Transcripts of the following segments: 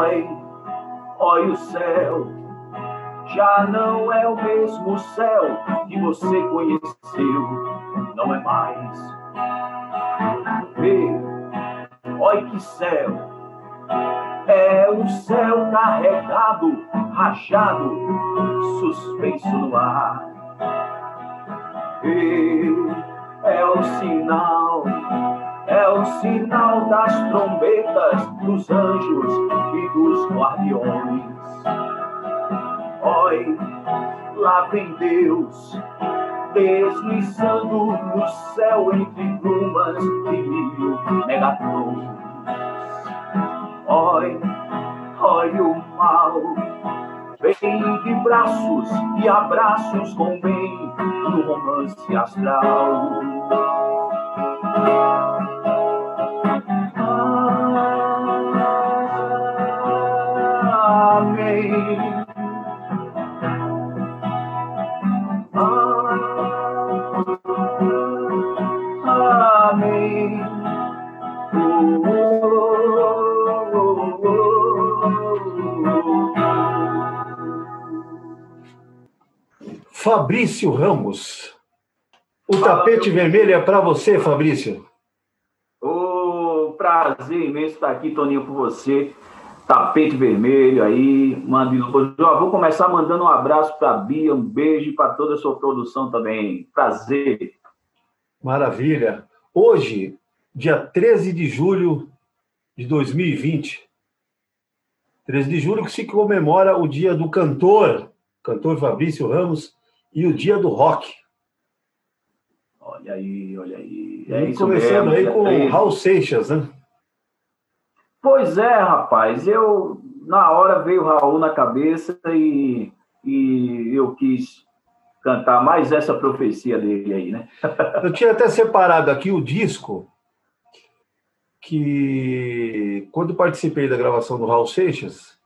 Oi, oi o céu, já não é o mesmo céu que você conheceu, não é mais. Vê, oi que céu, é o céu carregado, rachado, suspenso no ar. E é o sinal é o sinal das trombetas dos anjos e dos guardiões. Oi, lá vem Deus, deslizando no céu entre brumas de mil megatrons. Oi, oi o mal, vem de braços e abraços com bem no romance astral. Fabrício Ramos. O Fala, tapete meu... vermelho é para você, Fabrício. O prazer imenso estar aqui, Toninho, com você. Tapete vermelho aí, mande. Vou começar mandando um abraço para a Bia, um beijo para toda a sua produção também. Prazer. Maravilha. Hoje, dia 13 de julho de 2020, 13 de julho que se comemora o dia do cantor, cantor Fabrício Ramos, e o dia do rock. Olha aí, olha aí. É e começando mesmo, aí com é Raul Seixas, né? Pois é, rapaz. Eu, na hora, veio o Raul na cabeça e, e eu quis cantar mais essa profecia dele aí, né? eu tinha até separado aqui o disco que, quando participei da gravação do Raul Seixas,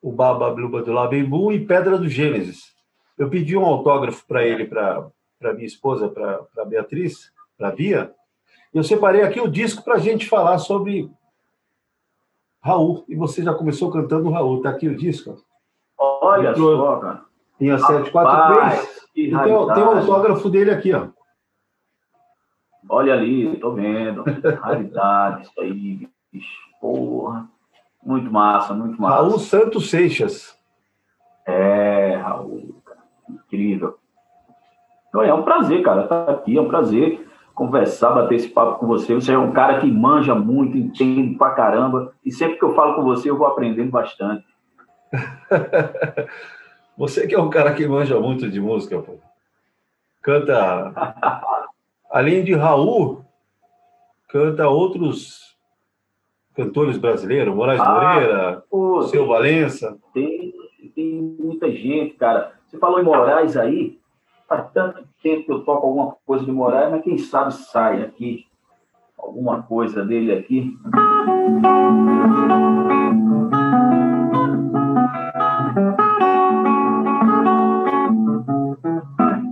o Baba Bluba do Labembu e Pedra do Gênesis. Eu pedi um autógrafo para ele, para minha esposa, para Beatriz, para Bia. Eu separei aqui o disco para a gente falar sobre Raul. E você já começou cantando Raul. Está aqui o disco. Olha Entrou só, cara. Em a 743. Então, tem o autógrafo dele aqui, ó. Olha ali, tô vendo. Raridade, isso aí, bicho. Porra. Muito massa, muito massa. Raul Santos Seixas. É, Raul incrível. Então, é um prazer, cara, estar tá aqui, é um prazer conversar, bater esse papo com você. Você é um cara que manja muito, entende pra caramba, e sempre que eu falo com você, eu vou aprendendo bastante. você que é um cara que manja muito de música, pô. Canta. Além de Raul, canta outros cantores brasileiros, Moraes ah, Moreira, pô, Seu Valença. Tem, tem muita gente, cara. Você falou em Moraes aí, faz tanto tempo que eu toco alguma coisa de Moraes, mas quem sabe sai aqui alguma coisa dele aqui.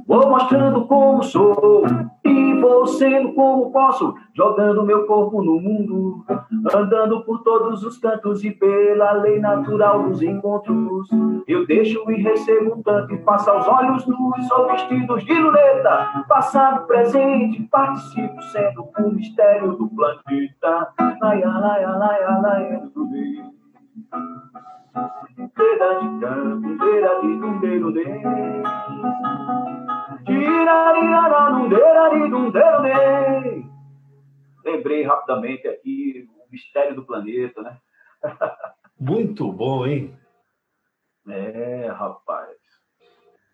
Vou mostrando como sou sendo como posso, jogando meu corpo no mundo, andando por todos os cantos e pela lei natural dos encontros. Eu deixo e recebo tanto e passo aos olhos nus, sou vestidos de luneta, passado, presente, participo sendo o mistério do planeta. Laia, laia, laia, laia, Beira de canto, beira de dundeiro, Lembrei rapidamente aqui o mistério do planeta, né? Muito bom, hein? É, rapaz.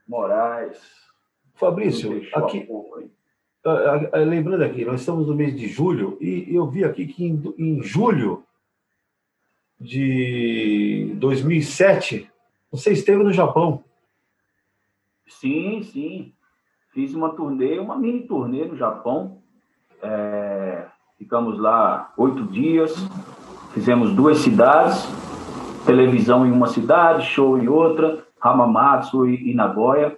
Moraes. Fabrício, aqui, lembrando aqui, nós estamos no mês de julho e eu vi aqui que em, em julho de 2007 você esteve no Japão. Sim, sim fiz uma turnê, uma mini turnê no Japão. É, ficamos lá oito dias, fizemos duas cidades, televisão em uma cidade, show em outra, Hamamatsu e, Nagoya.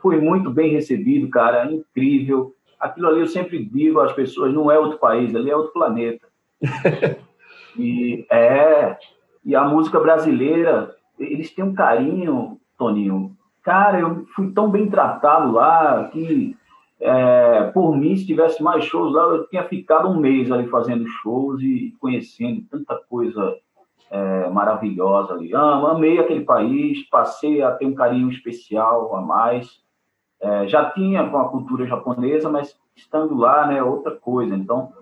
Fui muito bem recebido, cara, incrível. Aquilo ali eu sempre digo às pessoas, não é outro país, ali é outro planeta. e é, E a música brasileira, eles têm um carinho, Toninho. Cara, eu fui tão bem tratado lá que, é, por mim, se tivesse mais shows lá, eu tinha ficado um mês ali fazendo shows e conhecendo tanta coisa é, maravilhosa ali. Amo, amei aquele país, passei a ter um carinho especial a mais. É, já tinha com a cultura japonesa, mas estando lá, né, outra coisa. Então,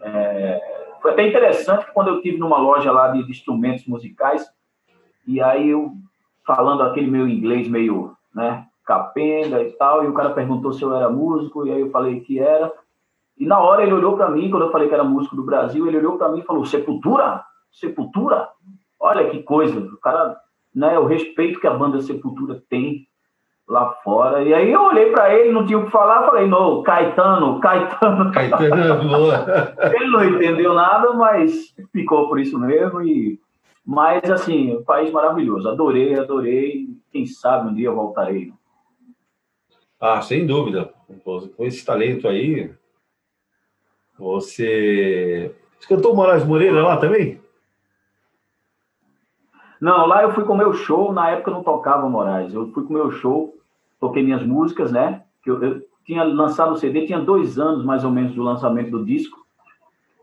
é, foi até interessante quando eu tive numa loja lá de, de, instrumentos musicais, e aí eu falando aquele meu inglês meio, né, capenga e tal, e o cara perguntou se eu era músico, e aí eu falei que era. E na hora ele olhou para mim, quando eu falei que era músico do Brasil, ele olhou para mim e falou: Sepultura? Sepultura? Olha que coisa, o cara, né, o respeito que a banda Sepultura tem lá fora. E aí eu olhei para ele, não tinha o que falar, falei, não, Caetano, Caetano. Caetano, boa. ele não entendeu nada, mas ficou por isso mesmo. E... Mas, assim, um país maravilhoso. Adorei, adorei. Quem sabe um dia eu voltarei. Ah, sem dúvida. Com esse talento aí, você... Você cantou Moraes Moreira lá também? Não, lá eu fui com o meu show, na época eu não tocava Moraes, eu fui com o meu show, toquei minhas músicas, né? Que eu, eu, tinha lançado o CD, tinha dois anos mais ou menos do lançamento do disco,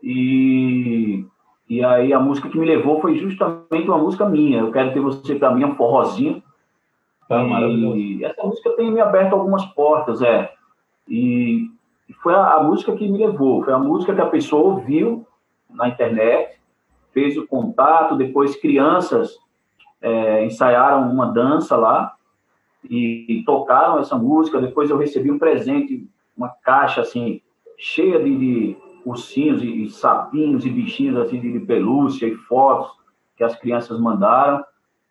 e, e aí a música que me levou foi justamente uma música minha, Eu Quero Ter Você Pra Mim, um forrozinho. Ah, e essa música tem me aberto algumas portas, é. E foi a, a música que me levou, foi a música que a pessoa ouviu na internet, fez o contato, depois crianças é, ensaiaram uma dança lá e, e, tocaram essa música. Depois eu recebi um presente, uma caixa assim cheia de, de ursinhos e, e, sapinhos e bichinhos assim de, de pelúcia e fotos que as crianças mandaram.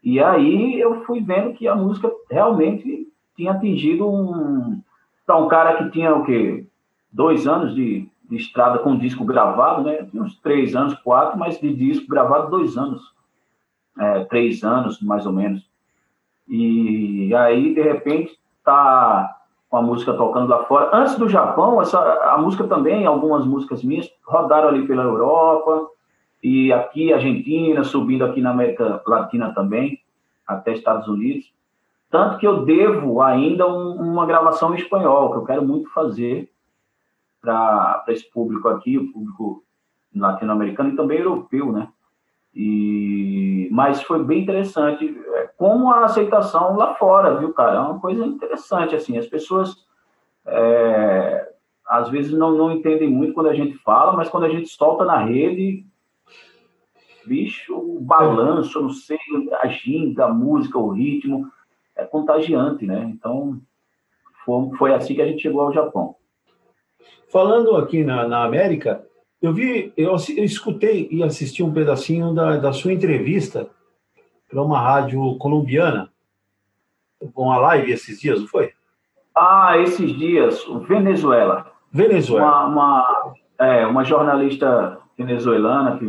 E aí eu fui vendo que a música realmente tinha atingido um para um cara que tinha o quê dois anos de, de estrada com disco gravado, né? Uns três anos, quatro, mas de disco gravado dois anos é, três anos, mais ou menos. E aí, de repente, tá com a música tocando lá fora. Antes do Japão, essa, a música também, algumas músicas minhas, rodaram ali pela Europa, e aqui, Argentina, subindo aqui na América Latina também, até Estados Unidos. Tanto que eu devo ainda um, uma gravação em espanhol, que eu quero muito fazer para esse público aqui, o público latino-americano e também europeu, né? E, mas foi bem interessante é, como a aceitação lá fora, viu, cara? É uma coisa interessante, assim, as pessoas é, às vezes não, não entendem muito quando a gente fala, mas quando a gente solta na rede, bicho, o balanço, não sei, a ginga, a música, o ritmo, é contagiante, né? Então, foi, foi assim que a gente chegou ao Japão. Falando aqui na, na América, eu vi, eu, eu escutei e assisti um pedacinho da, da sua entrevista para uma rádio colombiana, com a live esses dias, não foi? Ah, esses dias, Venezuela. Venezuela. Uma, uma, é, uma jornalista venezuelana que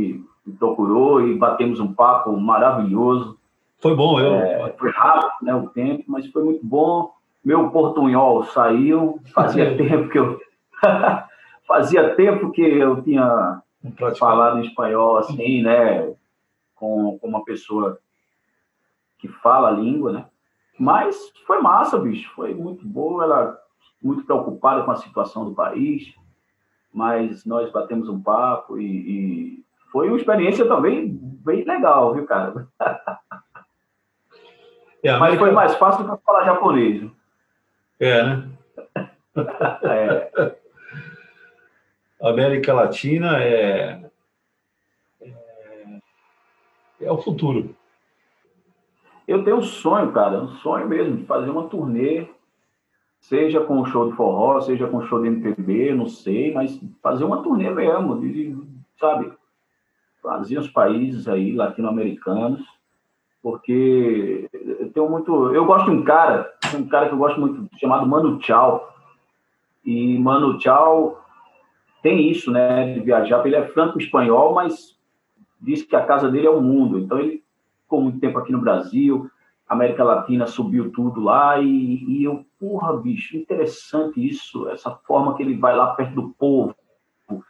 me procurou e batemos um papo maravilhoso. Foi bom, eu. É, foi rápido, né, o tempo, mas foi muito bom. Meu portunhol saiu, fazia tempo que eu fazia tempo que eu tinha falado em espanhol assim, né, com, com uma pessoa que fala a língua, né? Mas foi massa, bicho, foi muito boa, ela muito preocupada com a situação do país, mas nós batemos um papo e, e foi uma experiência também bem legal, viu, cara? É, mas foi mais fácil do que falar japonês. É, né? é. América Latina é, é, é o futuro. Eu tenho um sonho, cara, um sonho mesmo, de fazer uma turnê, seja com o show de forró, seja com o show de MPB, não sei, mas fazer uma turnê mesmo, de, sabe? Fazer os países aí latino-americanos, porque eu tenho muito. Eu gosto de um cara, um cara que eu gosto muito, chamado Mano Tchau. E Mano Tchau tem isso, né, de viajar. Ele é franco-espanhol, mas diz que a casa dele é o mundo. Então, ele ficou muito tempo aqui no Brasil, América Latina subiu tudo lá, e, e eu, porra, bicho, interessante isso, essa forma que ele vai lá perto do povo,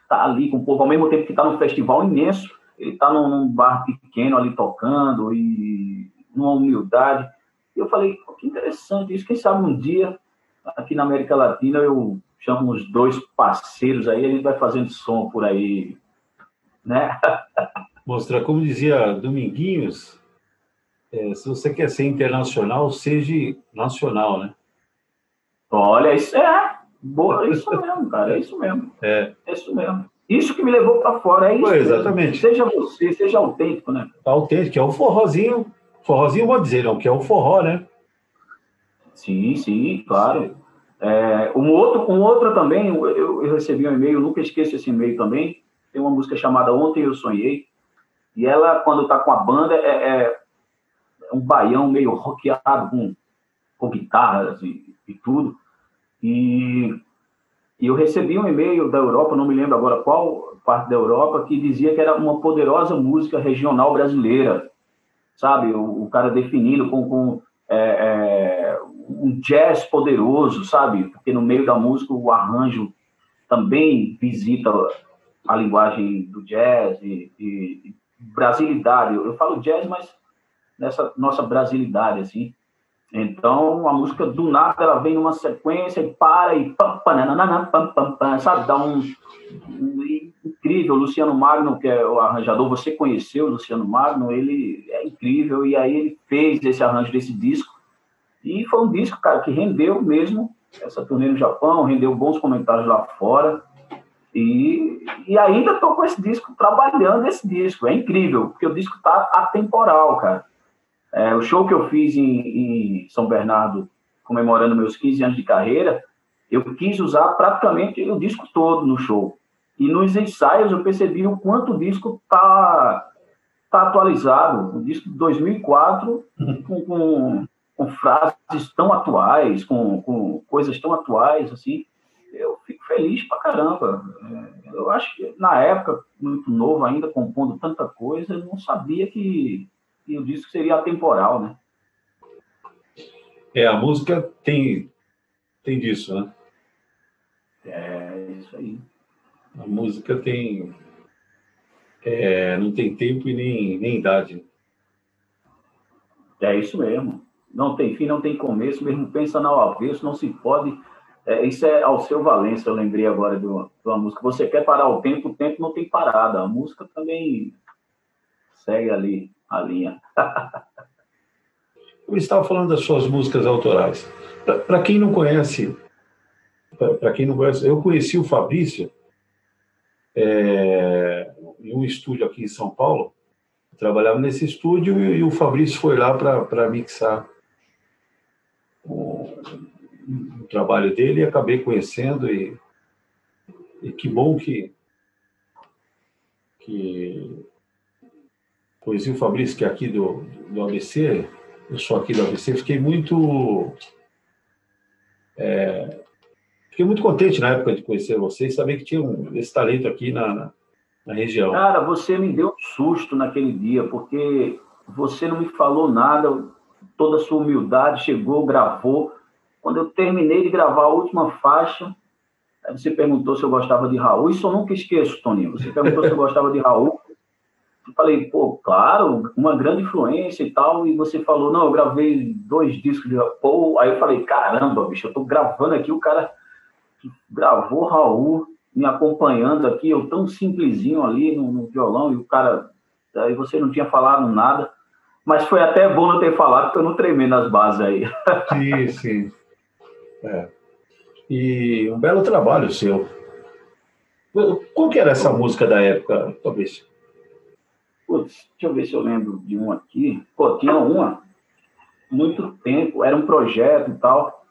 tá ali com o povo, ao mesmo tempo que tá num festival imenso, ele tá num, num bar pequeno ali tocando e numa humildade. E eu falei, que interessante isso. Quem sabe um dia, aqui na América Latina, eu chamo uns dois parceiros aí, a gente vai fazendo som por aí, né? Mostrar, como dizia Dominguinhos, é, se você quer ser internacional, seja nacional, né? Olha, isso é, boa, é isso mesmo, cara, é isso mesmo. É, é isso mesmo. Isso que me levou para fora, é isso. Foi, exatamente. Seja você, seja autêntico, né? Autêntico, é o forrozinho. Forrozinho, vou dizer, não, que é o forró, né? Sim, sim, claro. É, um, outro, um outro também, eu, eu recebi um e-mail, nunca esqueço esse e-mail também. Tem uma música chamada Ontem Eu Sonhei. E ela, quando está com a banda, é, é, um baião meio rockeado, com, com guitarras e, e tudo. E e eu recebi um e-mail da Europa, não me lembro agora qual parte da Europa, que dizia que era uma poderosa música regional brasileira, sabe? O, o cara definindo com, com é, é, um jazz poderoso, sabe? Porque no meio da música o arranjo também visita a linguagem do jazz e, e, e brasilidade. Eu falo jazz, mas nessa nossa brasilidade, assim. Então, a música do nada ela vem numa sequência e para e pam, pam, pam, pam, pam, sabe? Dá um, um, incrível. Luciano Magno, que é o arranjador, você conheceu o Luciano Magno, ele é incrível e aí ele fez esse arranjo desse disco. E foi um disco, cara, que rendeu mesmo essa turnê no Japão, rendeu bons comentários lá fora. E, e ainda estou com esse disco, trabalhando esse disco. É incrível, porque o disco tá atemporal, cara. É, o show que eu fiz em, em, São Bernardo, comemorando meus 15 anos de carreira, eu quis usar praticamente o disco todo no show. E nos ensaios eu percebi o quanto o disco tá, tá atualizado. O disco de 2004, com, com, com frases tão atuais, com, com coisas tão atuais, assim, eu fico feliz pra caramba. É, eu acho que na época, muito novo ainda, compondo tanta coisa, eu não sabia que e o disco seria atemporal, né? É, a música tem, tem disso, né? É, isso aí. A música tem. É, não tem tempo e nem, nem idade. É isso mesmo. Não tem fim, não tem começo, mesmo pensa no avesso, não se pode. É, isso é ao seu Valença, eu lembrei agora de uma, de uma música. Você quer parar o tempo, o tempo não tem parada. A música também segue ali a linha. Eu estava falando das suas músicas autorais. Para quem não conhece, para quem não conhece, eu conheci o Fabrício é, em um estúdio aqui em São Paulo. Eu trabalhava nesse estúdio e, e o Fabrício foi lá para mixar o, o, trabalho dele e acabei conhecendo e, e que bom que que conheci o Fabrício, que é aqui do, do ABC, eu sou aqui do ABC, fiquei muito. É, fiquei muito contente na época de conhecer você e saber que tinha um, esse talento aqui na, na, na região. Cara, você me deu um susto naquele dia, porque você não me falou nada, toda a sua humildade chegou, gravou. Quando eu terminei de gravar a última faixa, você perguntou se eu gostava de Raul. Isso eu nunca esqueço, Toninho. Você perguntou se eu gostava de Raul. Eu falei, pô, claro, uma grande influência e tal, e você falou, não, eu gravei dois discos de Raul, aí eu falei, caramba, bicho, eu tô gravando aqui, o cara gravou Raul me acompanhando aqui, eu tão simplesinho ali no, no violão, e o cara, aí você não tinha falado nada, mas foi até bom não ter falado, porque eu não tremei nas bases aí. Sim, sim. É. E um belo trabalho seu. Qual que era essa música da época, Fabrício? Putz, deixa eu ver se eu lembro de um aqui. Pô, tinha uma, muito tempo, era um projeto e tal.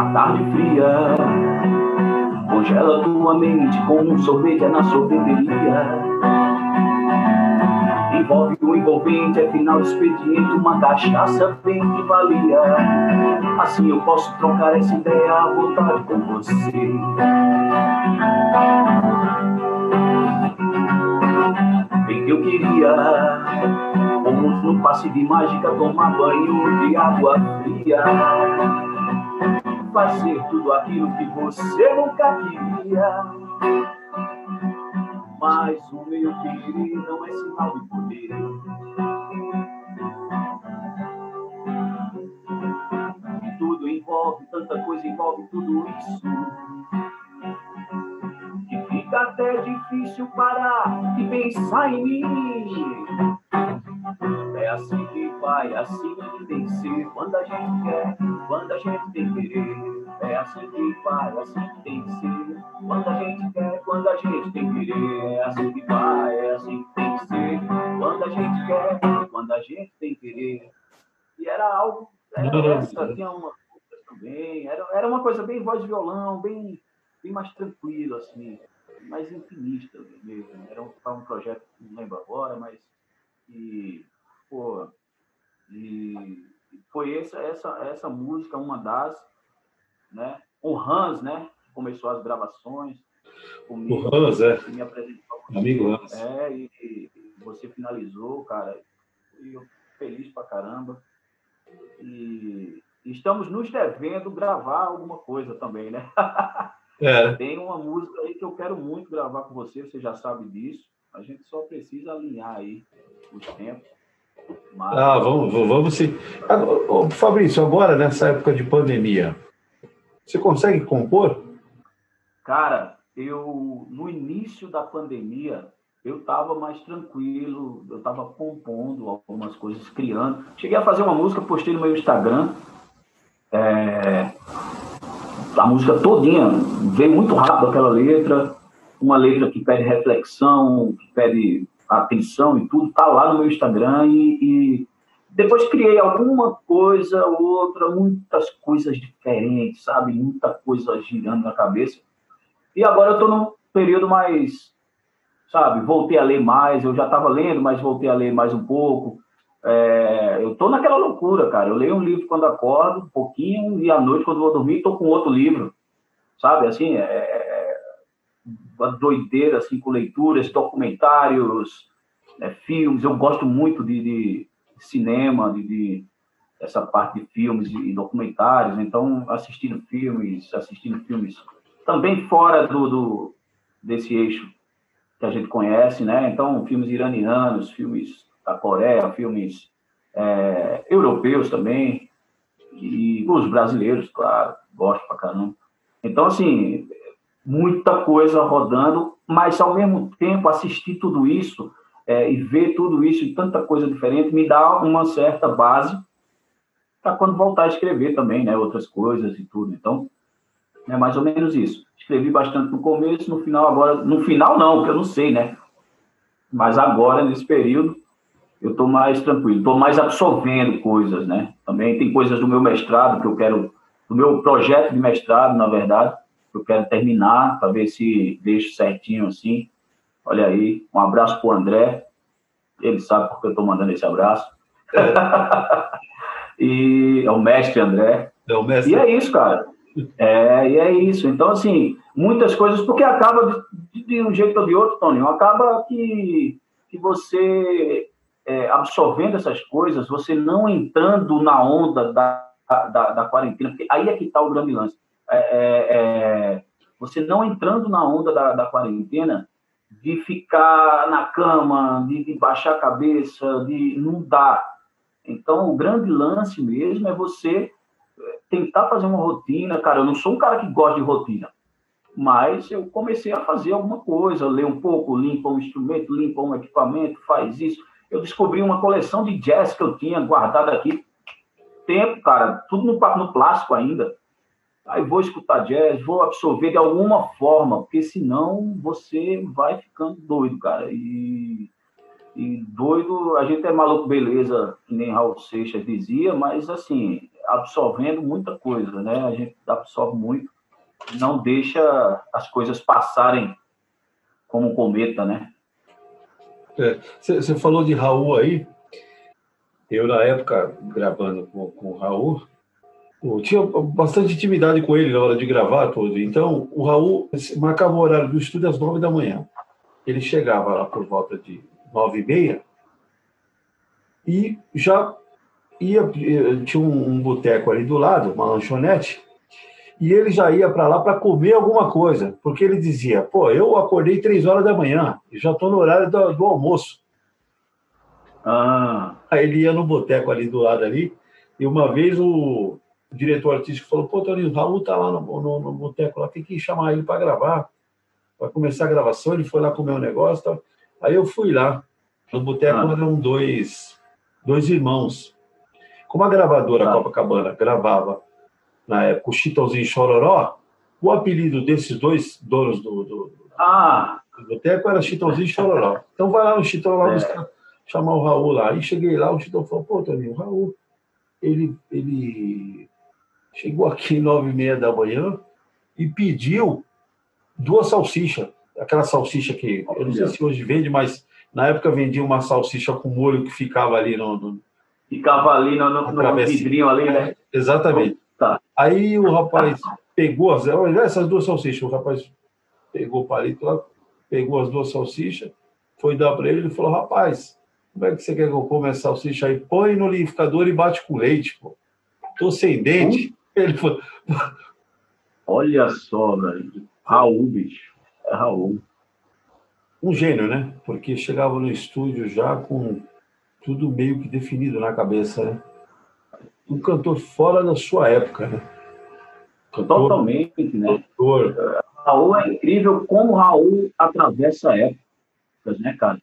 A tarde fria congela tua mente com um sorvete na sorveteria envolve o envolvente, é final expediente, uma cachaça bem que valia. Assim eu posso trocar essa ideia à vontade com você. Bem que eu queria, como no passe de mágica, tomar banho de água fria. fazer tudo aquilo que você nunca queria. Mas o meu querer não é sinal de poder. Tudo envolve, tanta coisa envolve tudo isso. Que fica até difícil parar e pensar em mim. É assim que vai, é assim que tem que ser. Quando a gente quer, quando a gente tem querer. É assim que vai, é assim que tem que ser. Quando a gente quer, quando a gente tem querer. É assim que vai, é assim que tem que ser. Quando a gente quer, quando a gente tem querer. E era algo. Era essa, tinha uma também. Era, era uma coisa bem voz de violão, bem, bem mais tranquilo, assim. Mais intimista mesmo. Era um, um projeto, não lembro agora, mas. E Pô, e foi essa, essa, essa música, uma das, né? O Hans, né? Começou as gravações. Comigo, o Hans, é. Me apresentou. Amigo Hans. É, e, e, você finalizou, cara. E eu feliz pra caramba. E estamos nos devendo gravar alguma coisa também, né? É. Tem uma música aí que eu quero muito gravar com você, você já sabe disso. A gente só precisa alinhar aí os tempos. Mas... Ah, vamos, vamos sim. Fabrício, agora nessa época de pandemia, você consegue compor? Cara, eu no início da pandemia eu estava mais tranquilo, eu estava compondo algumas coisas, criando. Cheguei a fazer uma música, postei no meu Instagram. É... A música todinha veio muito rápido aquela letra, uma letra que pede reflexão, que pede atenção e tudo, tá lá no meu Instagram e, e, depois criei alguma coisa, outra, muitas coisas diferentes, sabe? Muita coisa girando na cabeça. E agora eu tô num período mais, sabe? Voltei a ler mais, eu já estava lendo, mas voltei a ler mais um pouco. É, eu tô naquela loucura, cara. Eu leio um livro quando acordo, um pouquinho, e à noite, quando vou dormir, tô com outro livro, sabe? Assim, é, uma doideira assim com leituras, documentários, né, filmes. Eu gosto muito de, de cinema, de, de, essa parte de filmes e documentários. Então, assistindo filmes, assistindo filmes também fora do, do desse eixo que a gente conhece, né? Então, filmes iranianos, filmes da Coreia, filmes é, europeus também e os brasileiros, claro, gosto pra caramba. Então, assim, muita coisa rodando, mas ao mesmo tempo assistir tudo isso é, e ver tudo isso e tanta coisa diferente me dá uma certa base para quando voltar a escrever também, né, outras coisas e tudo. Então, é mais ou menos isso. Escrevi bastante no começo, no final agora, no final não, porque eu não sei, né? Mas agora nesse período eu estou mais tranquilo, estou mais absorvendo coisas, né? Também tem coisas do meu mestrado que eu quero, do meu projeto de mestrado, na verdade, eu quero terminar para ver se deixo certinho assim. Olha aí, um abraço para o André. Ele sabe porque eu estou mandando esse abraço. É. e é o mestre André. É o mestre. E é isso, cara. É, e é isso. Então, assim, muitas coisas, porque acaba de, de um jeito ou de outro, Tony, acaba que, que você é, absorvendo essas coisas, você não entrando na onda da, da, da quarentena, porque aí é que está o grande lance. É, é, é, você não entrando na onda da, da quarentena de ficar na cama, de, de, baixar a cabeça, de não dar. Então, o grande lance mesmo é você é, tentar fazer uma rotina. Cara, eu não sou um cara que gosta de rotina, mas eu comecei a fazer alguma coisa, ler um pouco, limpa um instrumento, limpa um equipamento, faz isso. Eu descobri uma coleção de jazz que eu tinha guardado aqui. Tempo, cara, tudo no, no plástico ainda. Aí vou escutar jazz, vou absorver de alguma forma, porque senão você vai ficando doido, cara. E, e doido, a gente é maluco, beleza, que nem Raul Seixas dizia, mas assim, absorvendo muita coisa, né? A gente absorve muito, não deixa as coisas passarem como um cometa, né? Você é, falou de Raul aí. Eu, na época, gravando com, com o Raul, eu tinha bastante intimidade com ele na hora de gravar tudo. Então, o Raul marcava o horário do estúdio às nove da manhã. Ele chegava lá por volta de nove e meia e já ia. Tinha um, um boteco ali do lado, uma lanchonete, E ele já ia para lá para comer alguma coisa, porque ele dizia: pô, eu acordei três horas da manhã e já estou no horário do, do almoço. Ah. Aí ele ia no boteco ali do lado ali, e uma vez o diretor artístico falou: pô, Toninho, o Raul tá lá no, no, no boteco lá, tem que chamar ele para gravar, para começar a gravação. Ele foi lá comer um negócio tal. Aí eu fui lá. No boteco ah. eram dois, dois irmãos. Como a gravadora ah. Copacabana gravava na época o Chitãozinho Chororó, o apelido desses dois donos do, do, ah. do boteco era Chitãozinho Chororó. Então vai lá no Chitão lá é. chamar o Raul lá. Aí cheguei lá, o Chitão falou, pô, Toninho, o Raul, ele, ele chegou aqui nove e meia da manhã e pediu duas salsichas. Aquela salsicha que, eu não sei se hoje vende, mas na época vendia uma salsicha com molho que ficava ali no... no ficava ali no, no, no vidrinho ali, né? É, exatamente. Tá. Aí o rapaz pegou as, olha, essas duas salsichas, o rapaz pegou o palito lá, pegou as duas salsichas, foi dar para ele e falou: rapaz, como é que você quer que eu coma essa salsicha aí? Põe no liquidificador e bate com leite, pô. Tô sem dente. Ele falou. Olha só, velho. Raul, bicho. É Raul. Um gênio, né? Porque chegava no estúdio já com tudo meio que definido na cabeça, né? um cantor fora da sua época, né? Cantor, Totalmente, né? Cantor. Raul é incrível como Raul atravessa épocas, né, cara?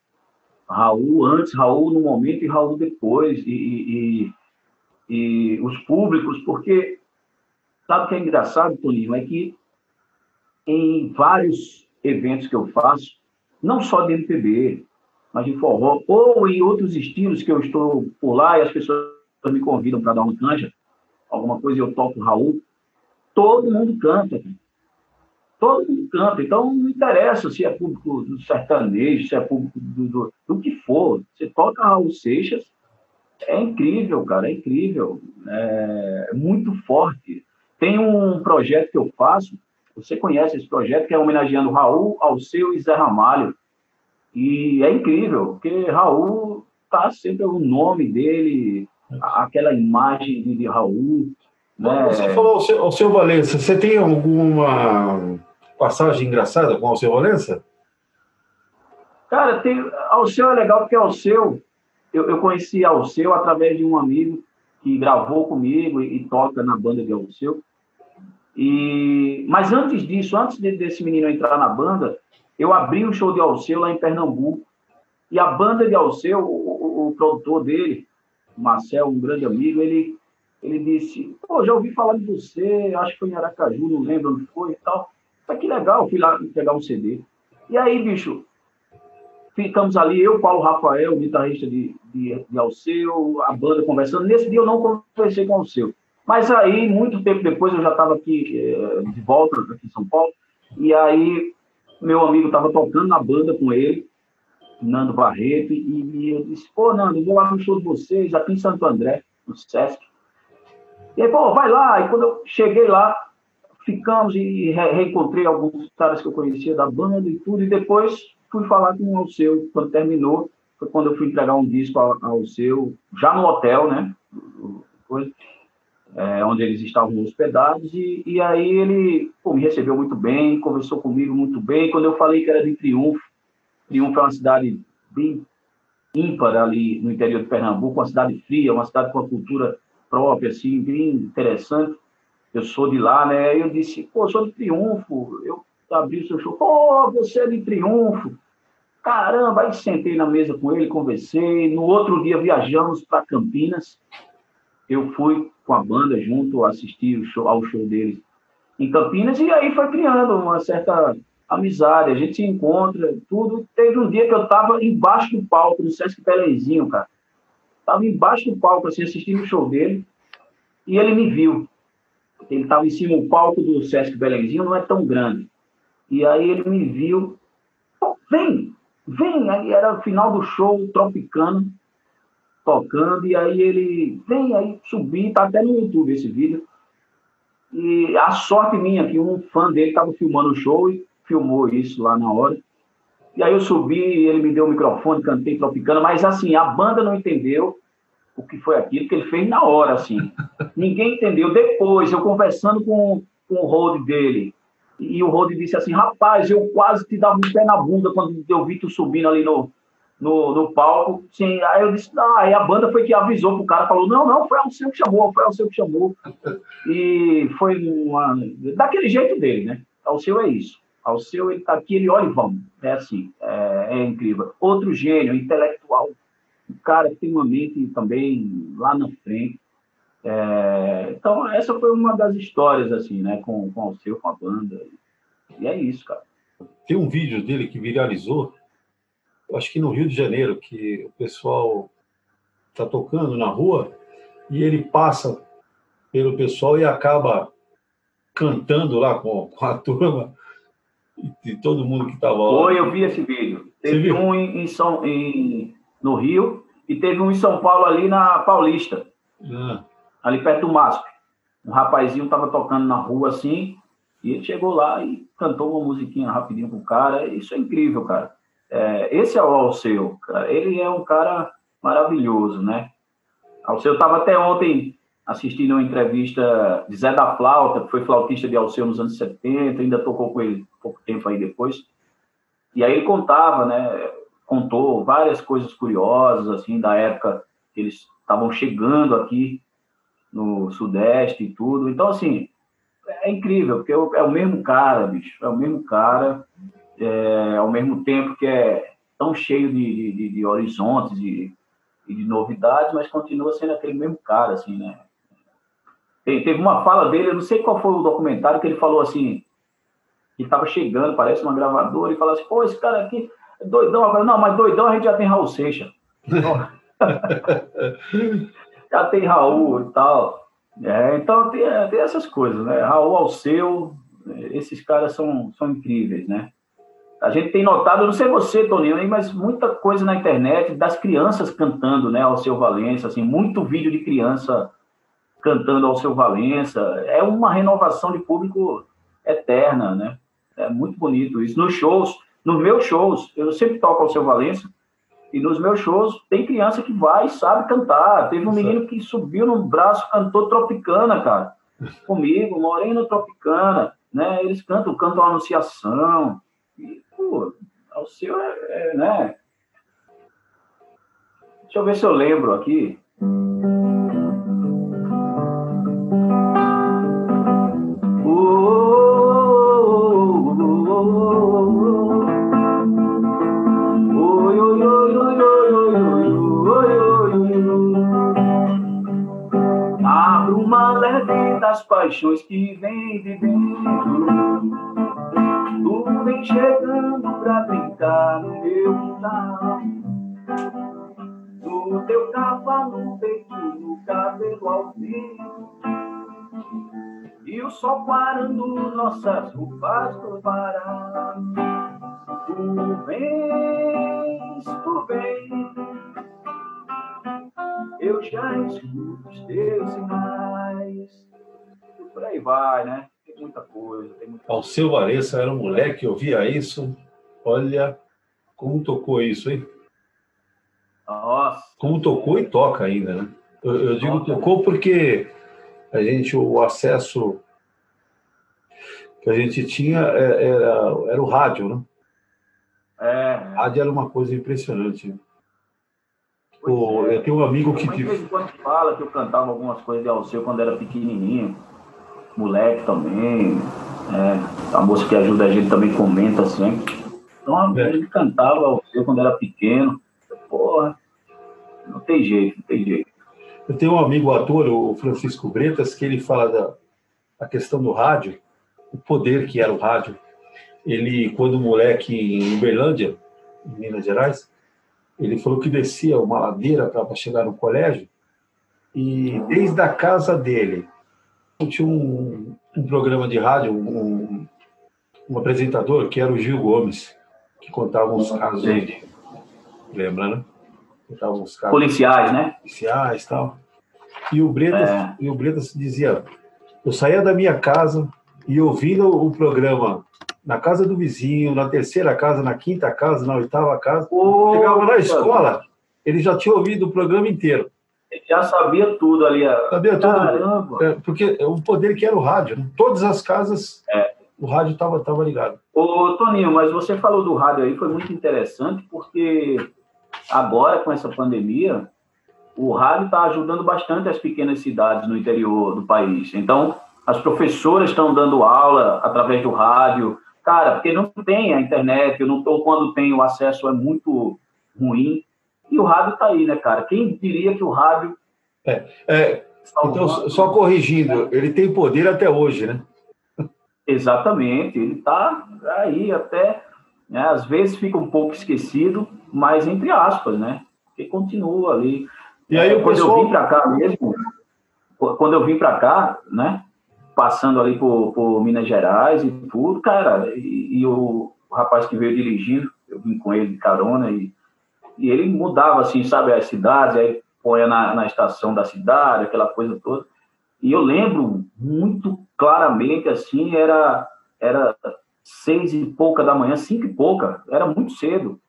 Raul antes, Raul no momento e Raul depois. E, e, e, e os públicos, porque sabe o que é engraçado, Toninho? É que em vários eventos que eu faço, não só de MPB, mas de forró, ou em outros estilos que eu estou por lá e as pessoas me convidam para dar uma canja, alguma coisa eu toco Raul, todo mundo canta. Todo mundo canta. Então não interessa se é público do sertanejo, se é público do, do, do que for. Você toca Raul Seixas, é incrível, cara, é incrível. É, é muito forte. Tem um projeto que eu faço, você conhece esse projeto, que é homenageando Raul, Alceu e Zé Ramalho. E é incrível, porque Raul tá sempre o nome dele, aquela imagem de, de Raul. Né? Você falou ao seu, Valença, você tem alguma passagem engraçada com o seu Valença? Cara, tem, Alceu é legal porque Alceu, eu, eu conheci Alceu através de um amigo que gravou comigo e, e toca na banda de Alceu. E, mas antes disso, antes de, desse menino entrar na banda, eu abri um show de Alceu lá em Pernambuco. E a banda de Alceu, o, o, o produtor dele, Marcel, um grande amigo, ele, ele disse, pô, já ouvi falar de você, acho que foi em Aracaju, não lembro onde foi e tal. Mas que legal, fui lá pegar um CD. E aí, bicho, ficamos ali, eu, Paulo Rafael, guitarrista de, de, de Alceu, a banda conversando. Nesse dia eu não conversei com o Alceu. Mas aí, muito tempo depois, eu já estava aqui eh, de volta, aqui em São Paulo, e aí meu amigo estava tocando na banda com ele, Nando Barreto, e, eu disse, pô, Nando, vou lá no show de vocês, aqui em Santo André, no Sesc. E aí, pô, vai lá. E quando eu cheguei lá, ficamos e re reencontrei alguns caras que eu conhecia da banda e tudo, e depois fui falar com o Alceu, quando terminou, foi quando eu fui entregar um disco ao, ao seu, já no hotel, né? É, onde eles estavam hospedados, e, e aí ele pô, me recebeu muito bem, conversou comigo muito bem. Quando eu falei que era de Triunfo, Triunfo é uma cidade bem ímpar ali no interior de Pernambuco, uma cidade fria, uma cidade com uma cultura própria, assim, bem interessante. Eu sou de lá, né? Eu disse, pô, eu sou de Triunfo. Eu abri o seu show, pô, você é de Triunfo. Caramba, aí sentei na mesa com ele, conversei. No outro dia viajamos para Campinas. Eu fui com a banda junto, assistir show, ao show deles em Campinas, e aí foi criando uma certa amizade, a gente se encontra, tudo. Teve um dia que eu estava embaixo do palco, no Sesc Pelenzinho, cara. Estava embaixo do palco, assim, assistindo o show dele, e ele me viu. Ele estava em cima, do palco do Sesc Belenzinho não é tão grande. E aí ele me viu, vem, vem. Aí era o final do show, Tropicano, tocando, e aí ele, vem, aí subi, tá até no YouTube esse vídeo. E a sorte minha que um fã dele estava filmando o show e filmou isso lá na hora. E aí eu subi, ele me deu o microfone, cantei Tropicana, mas assim, a banda não entendeu o que foi aquilo que ele fez na hora, assim. Ninguém entendeu. Depois, eu conversando com, com o road dele. E o road disse assim, rapaz, eu quase te dava um pé na bunda quando eu vi tu subindo ali no, no, no palco. Sim, aí eu disse, não, aí a banda foi que avisou pro cara, falou, não, não, foi o seu que chamou, foi o seu que chamou. E foi uma, daquele jeito dele, né? O seu é isso. Ao seu, ele tá aqui, ele olha e vamos. É assim, é, é incrível. Outro gênio, intelectual. O cara tem uma mente também lá na frente. É, então, essa foi uma das histórias, assim, né, com, com o seu, com a banda. E é isso, cara. Tem um vídeo dele que viralizou, acho que no Rio de Janeiro, que o pessoal está tocando na rua e ele passa pelo pessoal e acaba cantando lá com, com a turma e, todo mundo que estava lá. Foi, eu vi esse vídeo. Teve um em, em São, em, no Rio e teve um em São Paulo ali na Paulista. Ah. Ali perto do MASP. Um rapazinho estava tocando na rua assim, e ele chegou lá e cantou uma musiquinha rapidinho com o cara. Isso é incrível, cara. É, esse é o Alceu, cara. Ele é um cara maravilhoso, né? Alceu estava até ontem assistindo uma entrevista de Zé da Flauta, que foi flautista de Alceu nos anos 70, ainda tocou com ele pouco tempo aí depois. E aí ele contava, né? Contou várias coisas curiosas, assim, da época que eles estavam chegando aqui no Sudeste e tudo. Então, assim, é incrível, porque é o mesmo cara, bicho, é o mesmo cara, é, ao mesmo tempo que é tão cheio de, de, de horizontes e de, de, novidades, mas continua sendo aquele mesmo cara, assim, né? Tem, teve uma fala dele, eu não sei qual foi o documentário, que ele falou assim, que estava chegando, parece uma gravadora, e falou assim, pô, esse cara aqui é doidão. Falei, não, mas doidão a gente já tem Raul Seixas. já tem Raul e tal. É, então tem, tem, essas coisas, né? Raul Alceu, esses caras são, são incríveis, né? A gente tem notado, não sei você, Toninho, mas muita coisa na internet das crianças cantando, né, ao seu Valença, assim, muito vídeo de criança cantando ao seu Valença. É uma renovação de público eterna, né? É muito bonito isso. Nos shows, nos meus shows, eu sempre toco ao seu Valença, e nos meus shows tem criança que vai e sabe cantar. Teve um menino que subiu no braço, cantou Tropicana, cara, comigo, Morena Tropicana, né? Eles cantam, cantam a Anunciação. E, pô, o seu é, é, né? Deixa eu ver se eu lembro aqui. das paixões que vem vivendo. Vem chegando pra brincar no meu quintal. No teu cavalo, peito, no cabelo ao vento. E o sol parando nossas roupas no varal. Tu vens, tu vens. Eu já escuto os teus sinais por aí vai, né? Muita coisa. Tem muita Alceu Varença era um moleque, eu via isso. Olha como tocou isso, hein? Nossa. Como tocou e toca ainda, né? Eu, eu digo Nossa. tocou porque a gente, o acesso que a gente tinha é, era, era o rádio, né? É. Rádio era uma coisa impressionante. É. Eu tenho um amigo que. De vez em quando fala que eu cantava algumas coisas de Alceu quando era pequenininho moleque também. É, a moça que ajuda a gente também comenta sempre. Então, é. ele cantava eu quando era pequeno. Porra, não tem jeito, não tem jeito. Eu tenho um amigo ator, o Francisco Bretas, que ele fala da a questão do rádio, o poder que era o rádio. Ele, quando moleque em Uberlândia, em Minas Gerais, ele falou que descia uma ladeira para chegar no colégio e desde a casa dele tinha um, um programa de rádio, um, um, apresentador que era o Gil Gomes, que contava uns casos de. Lembra, né? Contava uns casos. Policiais, né? Policiais e tal. E o Bretas, é. e o Bretas dizia: eu saía da minha casa e ouvindo o programa na casa do vizinho, na terceira casa, na quinta casa, na oitava casa. Oh, chegava na escola, ele já tinha ouvido o programa inteiro. Ele já sabia tudo ali. Sabia tudo. Caramba! É, porque o poder que era o rádio. Né? Todas as casas, é. o rádio estava tava ligado. Ô, Toninho, mas você falou do rádio aí, foi muito interessante, porque agora, com essa pandemia, o rádio está ajudando bastante as pequenas cidades no interior do país. Então, as professoras estão dando aula através do rádio. Cara, porque não tem a internet, não, ou quando tem o acesso é muito ruim. E o rádio está aí, né, cara? Quem diria que o rádio. É, é, então, só corrigindo, ele tem poder até hoje, né? Exatamente, ele está aí até. Né, às vezes fica um pouco esquecido, mas entre aspas, né? Porque continua ali. E aí, é, quando pessoal... eu vim para cá mesmo, quando eu vim para cá, né? Passando ali por, por, Minas Gerais e tudo, cara, e, e o, o rapaz que veio dirigindo, eu vim com ele de carona e e ele mudava, assim, sabe, as cidades, aí põe na, na estação da cidade, aquela coisa toda. E eu lembro muito claramente, assim, era, era seis e pouca da manhã, cinco e pouca, era muito cedo,